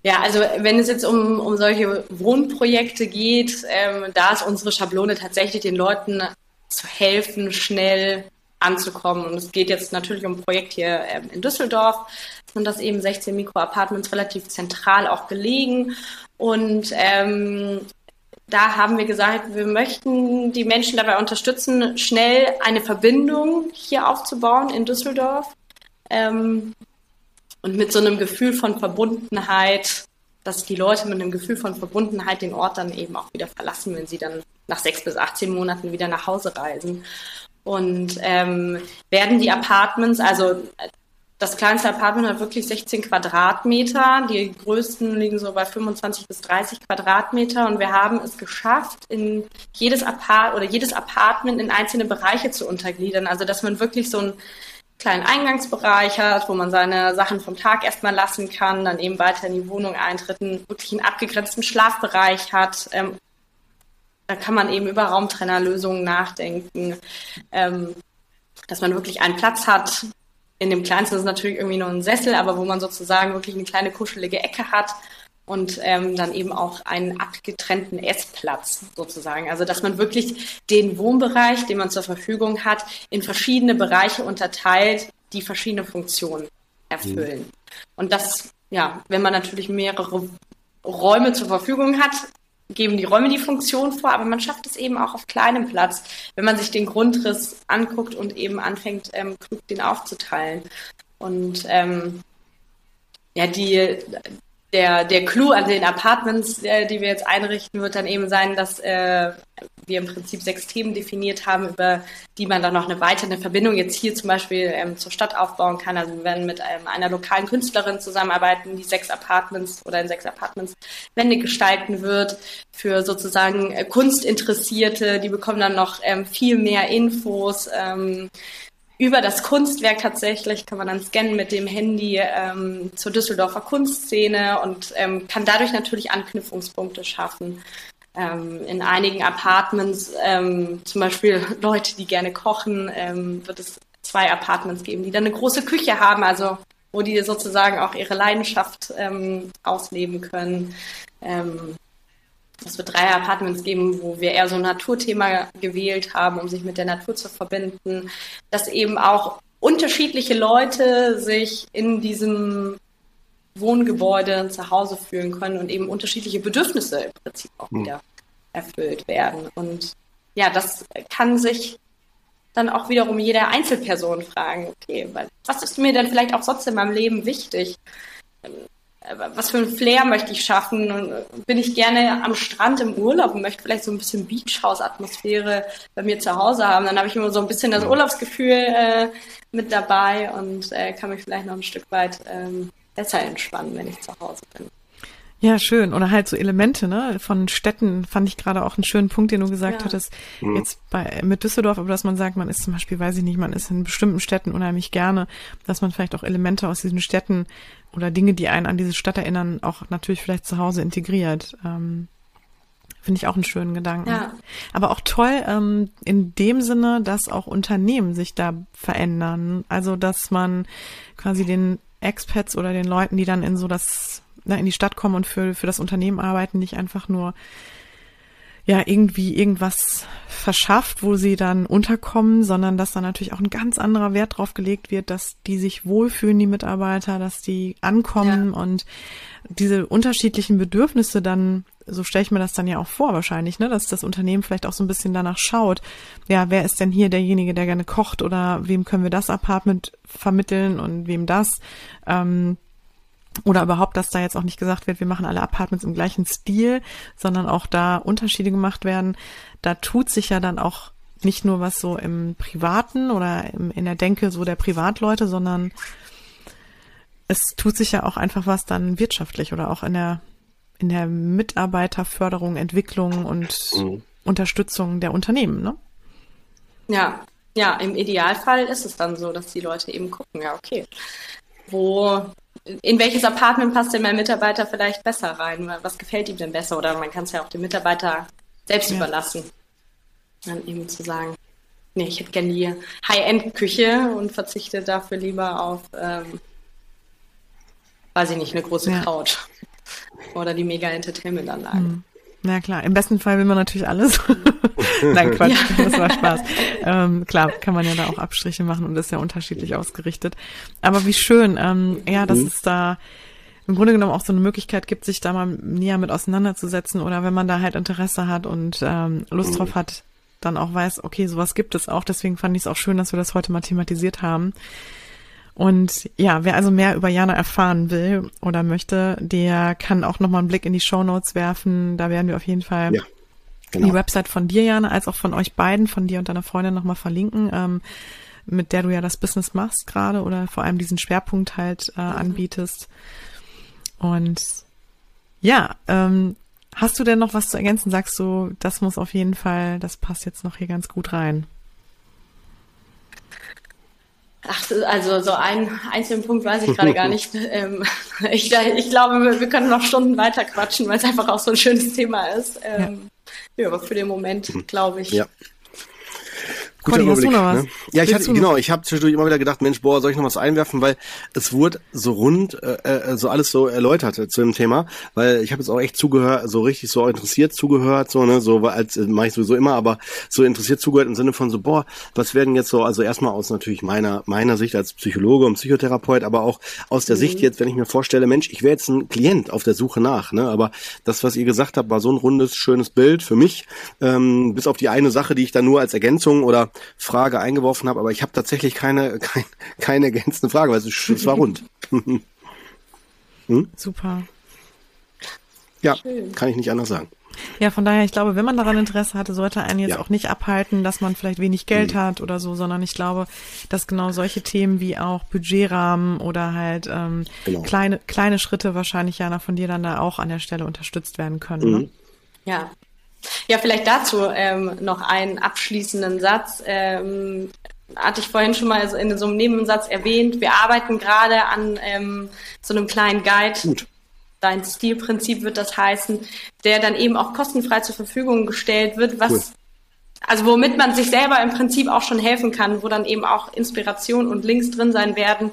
Ja, also wenn es jetzt um, um solche Wohnprojekte geht, ähm, da ist unsere Schablone tatsächlich den Leuten zu helfen, schnell anzukommen. Und es geht jetzt natürlich um ein Projekt hier ähm, in Düsseldorf. Sind das eben 16 Mikroapartments relativ zentral auch gelegen. Und ähm, da haben wir gesagt, wir möchten die Menschen dabei unterstützen, schnell eine Verbindung hier aufzubauen in Düsseldorf. Ähm, und mit so einem Gefühl von Verbundenheit, dass die Leute mit einem Gefühl von Verbundenheit den Ort dann eben auch wieder verlassen, wenn sie dann nach sechs bis 18 Monaten wieder nach Hause reisen. Und ähm, werden die Apartments, also das kleinste Apartment hat wirklich 16 Quadratmeter, die größten liegen so bei 25 bis 30 Quadratmeter und wir haben es geschafft, in jedes Apart oder jedes Apartment in einzelne Bereiche zu untergliedern. Also dass man wirklich so ein kleinen Eingangsbereich hat, wo man seine Sachen vom Tag erstmal lassen kann, dann eben weiter in die Wohnung eintritt, wirklich einen abgegrenzten Schlafbereich hat. Ähm, da kann man eben über Raumtrennerlösungen nachdenken, ähm, dass man wirklich einen Platz hat. In dem kleinsten ist natürlich irgendwie nur ein Sessel, aber wo man sozusagen wirklich eine kleine kuschelige Ecke hat und ähm, dann eben auch einen abgetrennten Essplatz sozusagen. Also dass man wirklich den Wohnbereich, den man zur Verfügung hat, in verschiedene Bereiche unterteilt, die verschiedene Funktionen erfüllen. Mhm. Und das, ja, wenn man natürlich mehrere Räume zur Verfügung hat, geben die Räume die Funktion vor, aber man schafft es eben auch auf kleinem Platz, wenn man sich den Grundriss anguckt und eben anfängt, ähm, klug den aufzuteilen. Und ähm, ja, die, der, der Clou an den Apartments, äh, die wir jetzt einrichten, wird dann eben sein, dass äh, wir im Prinzip sechs Themen definiert haben, über die man dann noch eine weitere Verbindung jetzt hier zum Beispiel ähm, zur Stadt aufbauen kann. Also wir werden mit ähm, einer lokalen Künstlerin zusammenarbeiten, die sechs Apartments oder in sechs Apartments Wände gestalten wird für sozusagen äh, Kunstinteressierte. Die bekommen dann noch ähm, viel mehr Infos. Ähm, über das Kunstwerk tatsächlich kann man dann scannen mit dem Handy ähm, zur Düsseldorfer Kunstszene und ähm, kann dadurch natürlich Anknüpfungspunkte schaffen. Ähm, in einigen Apartments, ähm, zum Beispiel Leute, die gerne kochen, ähm, wird es zwei Apartments geben, die dann eine große Küche haben, also wo die sozusagen auch ihre Leidenschaft ähm, ausleben können. Es wird drei Apartments geben, wo wir eher so ein Naturthema gewählt haben, um sich mit der Natur zu verbinden, dass eben auch unterschiedliche Leute sich in diesem Wohngebäude zu Hause fühlen können und eben unterschiedliche Bedürfnisse im Prinzip auch mhm. wieder erfüllt werden. Und ja, das kann sich dann auch wiederum jede Einzelperson fragen, okay, was ist mir denn vielleicht auch sonst in meinem Leben wichtig? Was für ein Flair möchte ich schaffen? Und äh, bin ich gerne am Strand im Urlaub und möchte vielleicht so ein bisschen Beachhouse-Atmosphäre bei mir zu Hause haben. Dann habe ich immer so ein bisschen das Urlaubsgefühl äh, mit dabei und äh, kann mich vielleicht noch ein Stück weit ähm, besser entspannen, wenn ich zu Hause bin. Ja, schön. Oder halt so Elemente, ne? Von Städten fand ich gerade auch einen schönen Punkt, den du gesagt ja. hattest. Mhm. Jetzt bei, mit Düsseldorf, aber dass man sagt, man ist zum Beispiel, weiß ich nicht, man ist in bestimmten Städten unheimlich gerne, dass man vielleicht auch Elemente aus diesen Städten oder Dinge, die einen an diese Stadt erinnern, auch natürlich vielleicht zu Hause integriert. Ähm, Finde ich auch einen schönen Gedanken. Ja. Aber auch toll ähm, in dem Sinne, dass auch Unternehmen sich da verändern. Also dass man quasi den Expats oder den Leuten, die dann in so das, na, in die Stadt kommen und für, für das Unternehmen arbeiten, nicht einfach nur ja irgendwie irgendwas verschafft, wo sie dann unterkommen, sondern dass da natürlich auch ein ganz anderer Wert drauf gelegt wird, dass die sich wohlfühlen, die Mitarbeiter, dass die ankommen ja. und diese unterschiedlichen Bedürfnisse dann, so stelle ich mir das dann ja auch vor wahrscheinlich, ne, dass das Unternehmen vielleicht auch so ein bisschen danach schaut, ja, wer ist denn hier derjenige, der gerne kocht oder wem können wir das Apartment vermitteln und wem das, ähm, Oder überhaupt, dass da jetzt auch nicht gesagt wird, wir machen alle Apartments im gleichen Stil, sondern auch da Unterschiede gemacht werden. Da tut sich ja dann auch nicht nur was so im Privaten oder im, in der Denke so der Privatleute, sondern es tut sich ja auch einfach was dann wirtschaftlich oder auch in der, in der Mitarbeiterförderung, Entwicklung und mhm. Unterstützung der Unternehmen, ne? Ja, ja, im Idealfall ist es dann so, dass die Leute eben gucken, ja, okay, wo, in welches Apartment passt denn mein Mitarbeiter vielleicht besser rein? Was gefällt ihm denn besser? Oder man kann es ja auch dem Mitarbeiter selbst ja. überlassen. Dann eben zu sagen, nee, ich hätte gerne die High-End-Küche und verzichte dafür lieber auf, ähm, weiß ich nicht, eine große ja. Couch. Oder die Mega-Entertainment-Anlage. Mhm. Na klar, im besten Fall will man natürlich alles. Nein, Quatsch, ja. das war Spaß. Ähm, klar, kann man ja da auch Abstriche machen und ist ja unterschiedlich ausgerichtet. Aber wie schön, ähm, ja, dass mhm. es da im Grunde genommen auch so eine Möglichkeit gibt, sich da mal näher mit auseinanderzusetzen oder wenn man da halt Interesse hat und ähm, Lust mhm. drauf hat, dann auch weiß, okay, sowas gibt es auch. Deswegen fand ich es auch schön, dass wir das heute mal thematisiert haben. Und ja, wer also mehr über Jana erfahren will oder möchte, der kann auch nochmal einen Blick in die Show Notes werfen. Da werden wir auf jeden Fall ja, genau. die Website von dir, Jana, als auch von euch beiden, von dir und deiner Freundin nochmal verlinken, ähm, mit der du ja das Business machst gerade oder vor allem diesen Schwerpunkt halt äh, anbietest. Und ja, ähm, hast du denn noch was zu ergänzen? Sagst du, das muss auf jeden Fall, das passt jetzt noch hier ganz gut rein? Ach, also so ein einzelnen Punkt weiß ich gerade gar nicht. Ähm, ich, ich, glaube, wir können noch Stunden weiter quatschen, weil es einfach auch so ein schönes Thema ist. Ähm, ja. ja. aber für den Moment glaube ich, ja. Guter Conny, Überblick. Ne? Ja, ich hatte, genau, ich habe zwischendurch immer wieder gedacht, Mensch, boah, soll ich noch was einwerfen, weil es wurde so rund, äh, äh so alles so erläutert äh, zu dem Thema, weil ich habe jetzt auch echt zugehört, so richtig so interessiert zugehört, so ne, so als äh, mache ich sowieso immer, aber so interessiert zugehört im Sinne von so, boah, was werden jetzt so, also erstmal aus natürlich meiner meiner Sicht als Psychologe und Psychotherapeut, aber auch aus der mhm. Sicht jetzt, wenn ich mir vorstelle, Mensch, ich wäre jetzt ein Klient auf der Suche nach, ne, aber das, was ihr gesagt habt, war so ein rundes, schönes Bild für mich, ähm, bis auf die eine Sache, die ich dann nur als Ergänzung oder Frage eingeworfen habe, aber ich habe tatsächlich keine, keine, keine ergänzende Frage, weil es, es war rund. hm? Super. Ja, Schön. kann ich nicht anders sagen. Ja, von daher, ich glaube, wenn man daran Interesse hatte, sollte einen jetzt ja. auch nicht abhalten, dass man vielleicht wenig Geld mhm. hat oder so, sondern ich glaube, dass genau solche Themen wie auch Budgetrahmen oder halt ähm, genau. kleine, kleine Schritte wahrscheinlich ja von dir dann da auch an der Stelle unterstützt werden können. Ne? Mhm. Ne? Ja, ja, vielleicht dazu ähm, noch einen abschließenden Satz. Ähm, hatte ich vorhin schon mal in so einem Nebensatz erwähnt. Wir arbeiten gerade an ähm, so einem kleinen Guide. Gut. Dein Stilprinzip wird das heißen, der dann eben auch kostenfrei zur Verfügung gestellt wird, was cool. also womit man sich selber im Prinzip auch schon helfen kann, wo dann eben auch Inspiration und Links drin sein werden,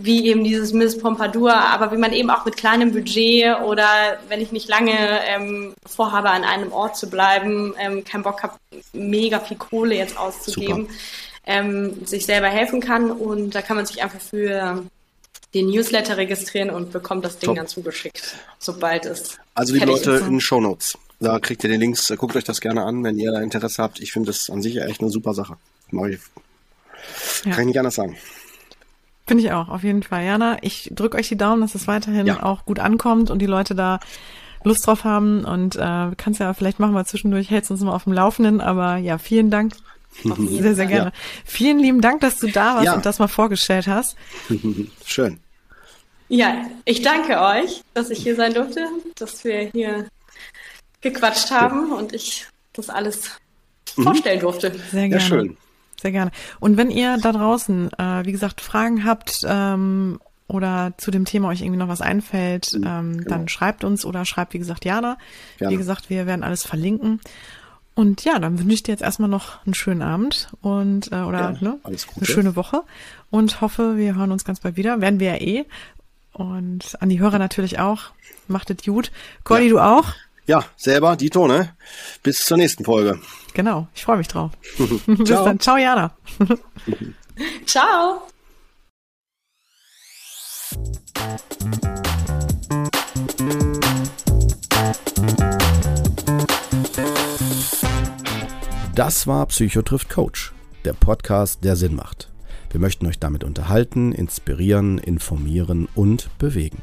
wie eben dieses Miss Pompadour, aber wie man eben auch mit kleinem Budget oder wenn ich nicht lange ähm, vorhabe, an einem Ort zu bleiben, ähm, keinen Bock habe, mega viel Kohle jetzt auszugeben, ähm, sich selber helfen kann. Und da kann man sich einfach für den Newsletter registrieren und bekommt das Ding Top. dann zugeschickt, sobald es. Also die Leute ist. in den Show Notes. Da kriegt ihr den Links, guckt euch das gerne an, wenn ihr da Interesse habt. Ich finde das an sich echt eine super Sache. Mach ich. Ja. Kann ich nicht anders sagen. Finde ich auch, auf jeden Fall. Jana, ich drücke euch die Daumen, dass es weiterhin ja. auch gut ankommt und die Leute da Lust drauf haben. Und äh, kannst ja vielleicht machen wir zwischendurch, hältst uns mal auf dem Laufenden. Aber ja, vielen Dank. sehr, sehr gerne. Ja. Vielen lieben Dank, dass du da warst ja. und das mal vorgestellt hast. Schön. Ja, ich danke euch, dass ich hier sein durfte, dass wir hier gequatscht haben und ich das alles mhm. vorstellen durfte. Sehr gerne. Ja, schön. Sehr gerne. Und wenn ihr da draußen, äh, wie gesagt, Fragen habt ähm, oder zu dem Thema euch irgendwie noch was einfällt, mhm, ähm, genau. dann schreibt uns oder schreibt, wie gesagt, Jana. Jana. Wie gesagt, wir werden alles verlinken. Und ja, dann wünsche ich dir jetzt erstmal noch einen schönen Abend und äh, oder ja, ne, eine schöne Woche und hoffe, wir hören uns ganz bald wieder. Werden wir ja eh. Und an die Hörer natürlich auch. Macht es gut. Cordy, ja. du auch? Ja, selber, Dito, ne? Bis zur nächsten Folge. Genau, ich freue mich drauf. Bis dann. Ciao, Jana. Ciao. Das war Psychotrift Coach, der Podcast, der Sinn macht. Wir möchten euch damit unterhalten, inspirieren, informieren und bewegen.